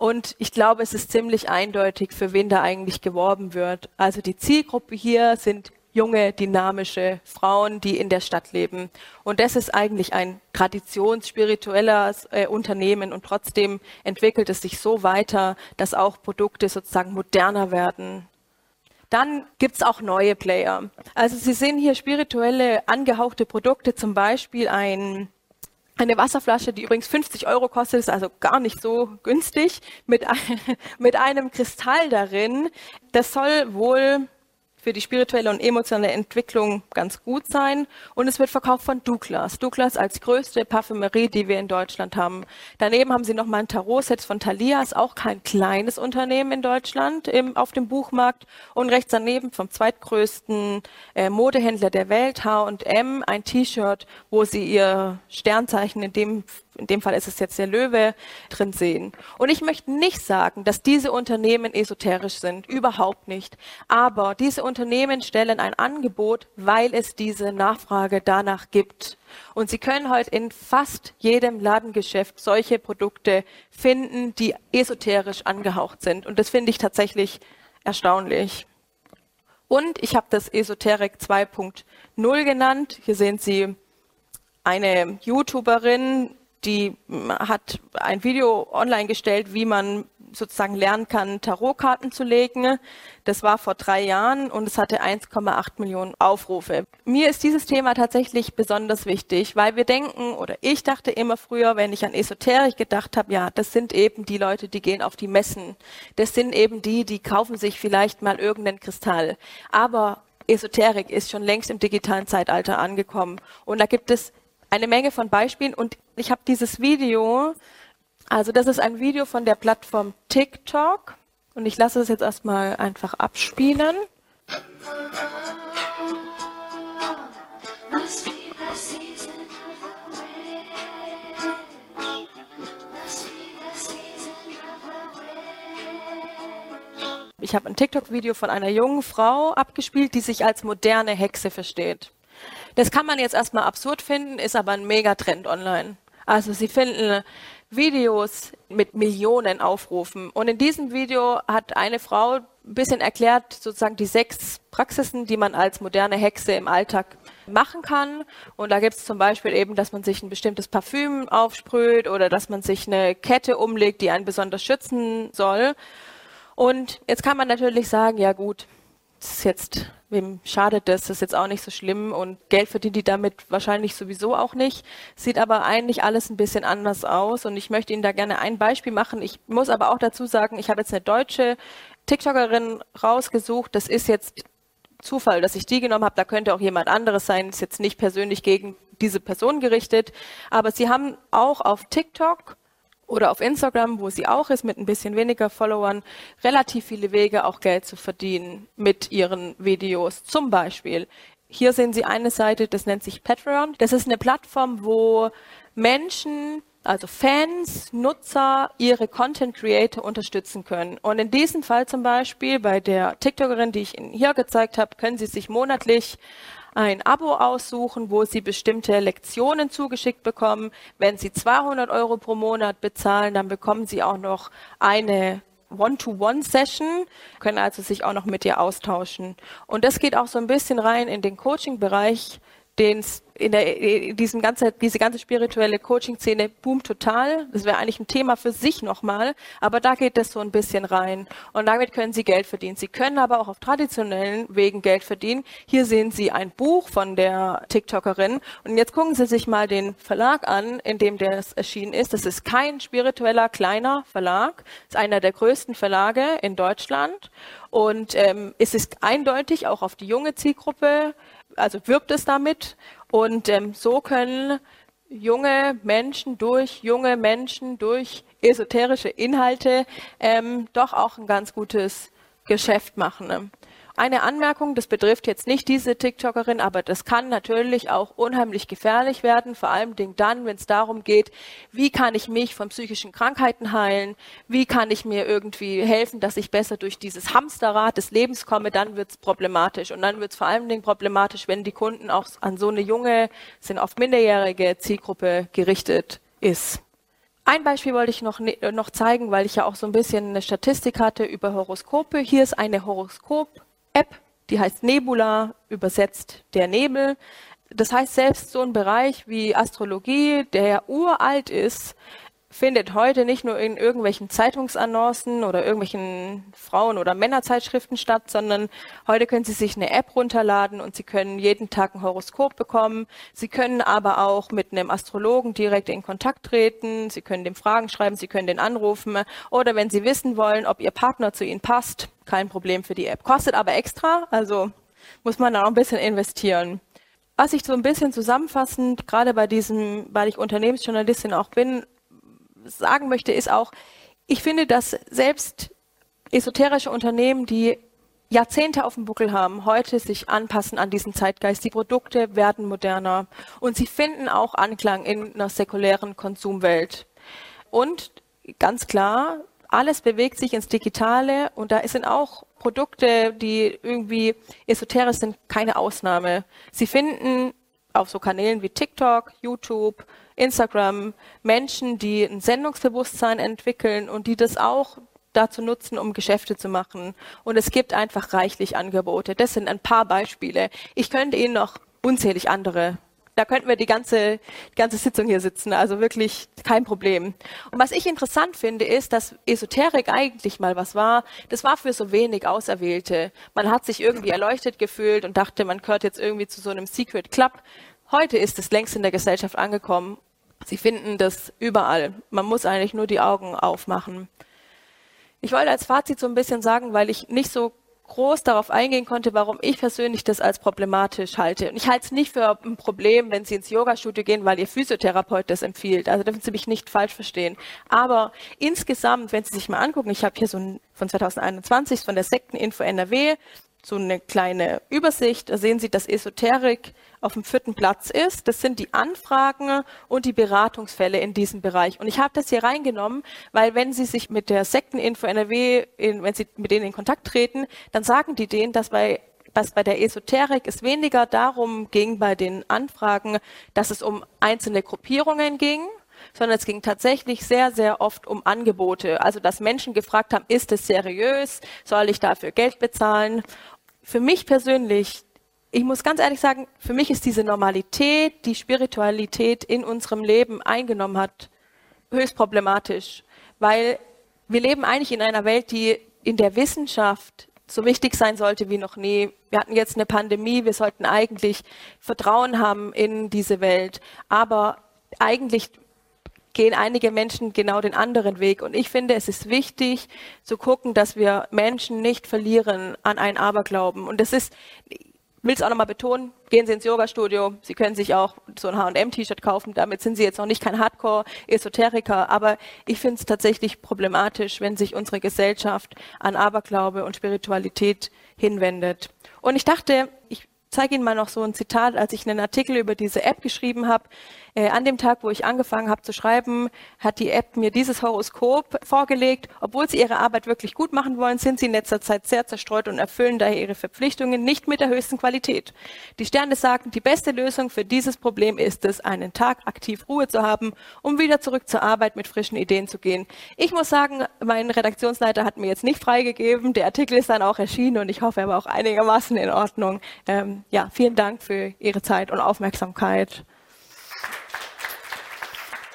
Und ich glaube, es ist ziemlich eindeutig, für wen da eigentlich geworben wird. Also die Zielgruppe hier sind junge, dynamische Frauen, die in der Stadt leben. Und das ist eigentlich ein traditionsspirituelles äh, Unternehmen und trotzdem entwickelt es sich so weiter, dass auch Produkte sozusagen moderner werden. Dann gibt's auch neue Player. Also Sie sehen hier spirituelle angehauchte Produkte, zum Beispiel ein eine Wasserflasche, die übrigens 50 Euro kostet, ist also gar nicht so günstig, mit, mit einem Kristall darin. Das soll wohl für die spirituelle und emotionale Entwicklung ganz gut sein. Und es wird verkauft von Douglas. Douglas als größte Parfümerie, die wir in Deutschland haben. Daneben haben sie noch mal ein Tarot-Set von Thalia, ist auch kein kleines Unternehmen in Deutschland im, auf dem Buchmarkt. Und rechts daneben vom zweitgrößten äh, Modehändler der Welt, H&M, ein T-Shirt, wo sie ihr Sternzeichen in dem in dem Fall ist es jetzt der Löwe, drin sehen. Und ich möchte nicht sagen, dass diese Unternehmen esoterisch sind, überhaupt nicht. Aber diese Unternehmen stellen ein Angebot, weil es diese Nachfrage danach gibt. Und Sie können heute in fast jedem Ladengeschäft solche Produkte finden, die esoterisch angehaucht sind. Und das finde ich tatsächlich erstaunlich. Und ich habe das Esoterik 2.0 genannt. Hier sehen Sie eine YouTuberin, die hat ein Video online gestellt, wie man sozusagen lernen kann, Tarotkarten zu legen. Das war vor drei Jahren und es hatte 1,8 Millionen Aufrufe. Mir ist dieses Thema tatsächlich besonders wichtig, weil wir denken, oder ich dachte immer früher, wenn ich an Esoterik gedacht habe, ja, das sind eben die Leute, die gehen auf die Messen. Das sind eben die, die kaufen sich vielleicht mal irgendeinen Kristall. Aber Esoterik ist schon längst im digitalen Zeitalter angekommen. Und da gibt es eine Menge von Beispielen und ich habe dieses Video, also das ist ein Video von der Plattform TikTok und ich lasse es jetzt erstmal einfach abspielen. Ich habe ein TikTok-Video von einer jungen Frau abgespielt, die sich als moderne Hexe versteht. Das kann man jetzt erstmal absurd finden, ist aber ein Megatrend online. Also Sie finden Videos mit Millionen Aufrufen. Und in diesem Video hat eine Frau ein bisschen erklärt, sozusagen die sechs Praxisen, die man als moderne Hexe im Alltag machen kann. Und da gibt es zum Beispiel eben, dass man sich ein bestimmtes Parfüm aufsprüht oder dass man sich eine Kette umlegt, die einen besonders schützen soll. Und jetzt kann man natürlich sagen, ja gut, das ist jetzt wem schadet das? Das ist jetzt auch nicht so schlimm und Geld verdient die damit wahrscheinlich sowieso auch nicht. Sieht aber eigentlich alles ein bisschen anders aus und ich möchte Ihnen da gerne ein Beispiel machen. Ich muss aber auch dazu sagen, ich habe jetzt eine deutsche TikTokerin rausgesucht. Das ist jetzt Zufall, dass ich die genommen habe. Da könnte auch jemand anderes sein. Ist jetzt nicht persönlich gegen diese Person gerichtet. Aber sie haben auch auf TikTok oder auf Instagram, wo sie auch ist, mit ein bisschen weniger Followern, relativ viele Wege, auch Geld zu verdienen mit ihren Videos. Zum Beispiel, hier sehen Sie eine Seite, das nennt sich Patreon. Das ist eine Plattform, wo Menschen, also Fans, Nutzer, ihre Content Creator unterstützen können. Und in diesem Fall zum Beispiel bei der TikTokerin, die ich Ihnen hier gezeigt habe, können Sie sich monatlich ein Abo aussuchen, wo Sie bestimmte Lektionen zugeschickt bekommen. Wenn Sie 200 Euro pro Monat bezahlen, dann bekommen Sie auch noch eine One-to-One-Session, können also sich auch noch mit dir austauschen. Und das geht auch so ein bisschen rein in den Coaching-Bereich, den es in, der, in diesem ganze, diese ganze spirituelle Coaching-Szene boomt total. Das wäre eigentlich ein Thema für sich nochmal, aber da geht es so ein bisschen rein. Und damit können Sie Geld verdienen. Sie können aber auch auf traditionellen Wegen Geld verdienen. Hier sehen Sie ein Buch von der TikTokerin. Und jetzt gucken Sie sich mal den Verlag an, in dem das erschienen ist. Das ist kein spiritueller kleiner Verlag. Das ist einer der größten Verlage in Deutschland. Und ähm, es ist eindeutig auch auf die junge Zielgruppe also wirbt es damit. Und ähm, so können junge Menschen durch junge Menschen durch esoterische Inhalte ähm, doch auch ein ganz gutes Geschäft machen. Ne? Eine Anmerkung, das betrifft jetzt nicht diese TikTokerin, aber das kann natürlich auch unheimlich gefährlich werden, vor allem dann, wenn es darum geht, wie kann ich mich von psychischen Krankheiten heilen, wie kann ich mir irgendwie helfen, dass ich besser durch dieses Hamsterrad des Lebens komme, dann wird es problematisch. Und dann wird es vor allem problematisch, wenn die Kunden auch an so eine junge, sind oft minderjährige Zielgruppe gerichtet ist. Ein Beispiel wollte ich noch, noch zeigen, weil ich ja auch so ein bisschen eine Statistik hatte über Horoskope. Hier ist eine Horoskop App, die heißt Nebula, übersetzt der Nebel. Das heißt, selbst so ein Bereich wie Astrologie, der uralt ist, findet heute nicht nur in irgendwelchen Zeitungsannoncen oder irgendwelchen Frauen- oder Männerzeitschriften statt, sondern heute können Sie sich eine App runterladen und Sie können jeden Tag ein Horoskop bekommen. Sie können aber auch mit einem Astrologen direkt in Kontakt treten. Sie können dem Fragen schreiben, Sie können den anrufen oder wenn Sie wissen wollen, ob Ihr Partner zu Ihnen passt, kein Problem für die App. Kostet aber extra, also muss man da noch ein bisschen investieren. Was ich so ein bisschen zusammenfassend, gerade bei diesem, weil ich Unternehmensjournalistin auch bin, sagen möchte, ist auch, ich finde, dass selbst esoterische Unternehmen, die Jahrzehnte auf dem Buckel haben, heute sich anpassen an diesen Zeitgeist. Die Produkte werden moderner und sie finden auch Anklang in einer säkulären Konsumwelt. Und ganz klar, alles bewegt sich ins Digitale und da sind auch Produkte, die irgendwie esoterisch sind, keine Ausnahme. Sie finden auf so Kanälen wie TikTok, YouTube, Instagram Menschen, die ein Sendungsbewusstsein entwickeln und die das auch dazu nutzen, um Geschäfte zu machen. Und es gibt einfach reichlich Angebote. Das sind ein paar Beispiele. Ich könnte Ihnen noch unzählig andere. Da könnten wir die ganze, die ganze Sitzung hier sitzen. Also wirklich kein Problem. Und was ich interessant finde, ist, dass Esoterik eigentlich mal was war. Das war für so wenig Auserwählte. Man hat sich irgendwie erleuchtet gefühlt und dachte, man gehört jetzt irgendwie zu so einem Secret Club. Heute ist es längst in der Gesellschaft angekommen Sie finden das überall. Man muss eigentlich nur die Augen aufmachen. Ich wollte als Fazit so ein bisschen sagen, weil ich nicht so groß darauf eingehen konnte, warum ich persönlich das als problematisch halte. Und ich halte es nicht für ein Problem, wenn Sie ins Yogastudio gehen, weil Ihr Physiotherapeut das empfiehlt. Also dürfen Sie mich nicht falsch verstehen. Aber insgesamt, wenn Sie sich mal angucken, ich habe hier so ein von 2021 von der Sekteninfo NRW so eine kleine Übersicht. Da sehen Sie, dass Esoterik auf dem vierten Platz ist. Das sind die Anfragen und die Beratungsfälle in diesem Bereich. Und ich habe das hier reingenommen, weil wenn Sie sich mit der Sekteninfo NRW, in, wenn Sie mit denen in Kontakt treten, dann sagen die denen, dass bei dass bei der Esoterik es weniger darum ging bei den Anfragen, dass es um einzelne Gruppierungen ging, sondern es ging tatsächlich sehr, sehr oft um Angebote. Also, dass Menschen gefragt haben, ist es seriös? Soll ich dafür Geld bezahlen? Für mich persönlich ich muss ganz ehrlich sagen, für mich ist diese Normalität, die Spiritualität in unserem Leben eingenommen hat, höchst problematisch, weil wir leben eigentlich in einer Welt, die in der Wissenschaft so wichtig sein sollte wie noch nie. Wir hatten jetzt eine Pandemie, wir sollten eigentlich Vertrauen haben in diese Welt, aber eigentlich gehen einige Menschen genau den anderen Weg. Und ich finde, es ist wichtig zu gucken, dass wir Menschen nicht verlieren an einen Aberglauben. Und das ist, will es auch nochmal betonen, gehen Sie ins Yoga-Studio. Sie können sich auch so ein H&M-T-Shirt kaufen. Damit sind Sie jetzt noch nicht kein Hardcore-Esoteriker. Aber ich finde es tatsächlich problematisch, wenn sich unsere Gesellschaft an Aberglaube und Spiritualität hinwendet. Und ich dachte, ich zeige Ihnen mal noch so ein Zitat, als ich einen Artikel über diese App geschrieben habe. Äh, an dem Tag, wo ich angefangen habe zu schreiben, hat die App mir dieses Horoskop vorgelegt. Obwohl sie ihre Arbeit wirklich gut machen wollen, sind sie in letzter Zeit sehr zerstreut und erfüllen daher ihre Verpflichtungen nicht mit der höchsten Qualität. Die Sterne sagen, die beste Lösung für dieses Problem ist es, einen Tag aktiv Ruhe zu haben, um wieder zurück zur Arbeit mit frischen Ideen zu gehen. Ich muss sagen, mein Redaktionsleiter hat mir jetzt nicht freigegeben. Der Artikel ist dann auch erschienen und ich hoffe, er war auch einigermaßen in Ordnung. Ähm, ja, vielen Dank für Ihre Zeit und Aufmerksamkeit.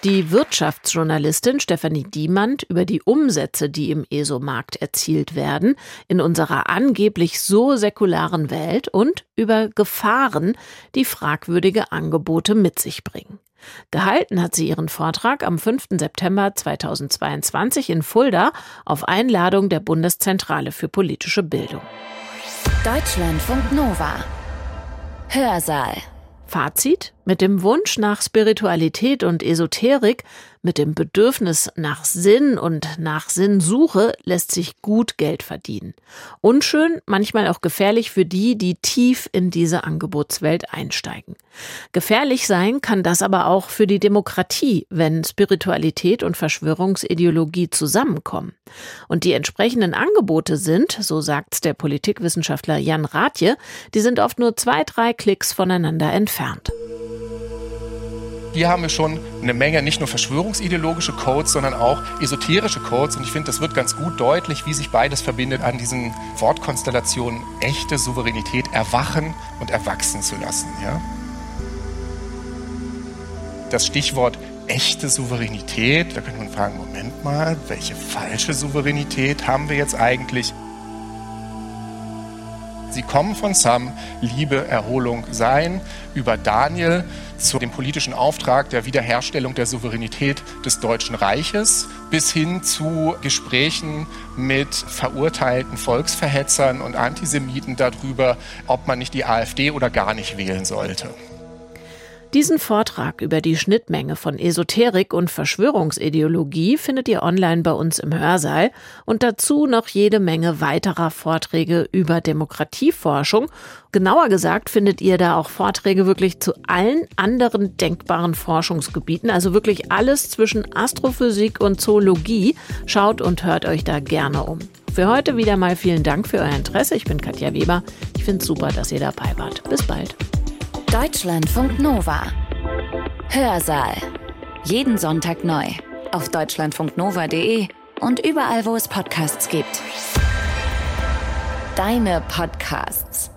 Die Wirtschaftsjournalistin Stefanie Diemand über die Umsätze, die im ESO-Markt erzielt werden, in unserer angeblich so säkularen Welt und über Gefahren, die fragwürdige Angebote mit sich bringen. Gehalten hat sie ihren Vortrag am 5. September 2022 in Fulda auf Einladung der Bundeszentrale für politische Bildung. Deutschlandfunk Nova. Hörsaal. Fazit? Mit dem Wunsch nach Spiritualität und Esoterik mit dem Bedürfnis nach Sinn und nach Sinnsuche lässt sich gut Geld verdienen. Unschön, manchmal auch gefährlich für die, die tief in diese Angebotswelt einsteigen. Gefährlich sein kann das aber auch für die Demokratie, wenn Spiritualität und Verschwörungsideologie zusammenkommen. Und die entsprechenden Angebote sind, so sagt's der Politikwissenschaftler Jan Rathje, die sind oft nur zwei, drei Klicks voneinander entfernt. Hier haben wir schon eine Menge nicht nur verschwörungsideologische Codes, sondern auch esoterische Codes. Und ich finde, das wird ganz gut deutlich, wie sich beides verbindet an diesen Wortkonstellationen echte Souveränität erwachen und erwachsen zu lassen. Ja? Das Stichwort echte Souveränität, da könnte man fragen, Moment mal, welche falsche Souveränität haben wir jetzt eigentlich? Sie kommen von Sam, Liebe, Erholung, Sein, über Daniel zu dem politischen Auftrag der Wiederherstellung der Souveränität des Deutschen Reiches bis hin zu Gesprächen mit verurteilten Volksverhetzern und Antisemiten darüber, ob man nicht die AfD oder gar nicht wählen sollte. Diesen Vortrag über die Schnittmenge von Esoterik und Verschwörungsideologie findet ihr online bei uns im Hörsaal und dazu noch jede Menge weiterer Vorträge über Demokratieforschung. Genauer gesagt findet ihr da auch Vorträge wirklich zu allen anderen denkbaren Forschungsgebieten, also wirklich alles zwischen Astrophysik und Zoologie. Schaut und hört euch da gerne um. Für heute wieder mal vielen Dank für euer Interesse. Ich bin Katja Weber. Ich finde es super, dass ihr dabei wart. Bis bald. Deutschlandfunk Nova. Hörsaal. Jeden Sonntag neu. Auf deutschlandfunknova.de und überall, wo es Podcasts gibt. Deine Podcasts.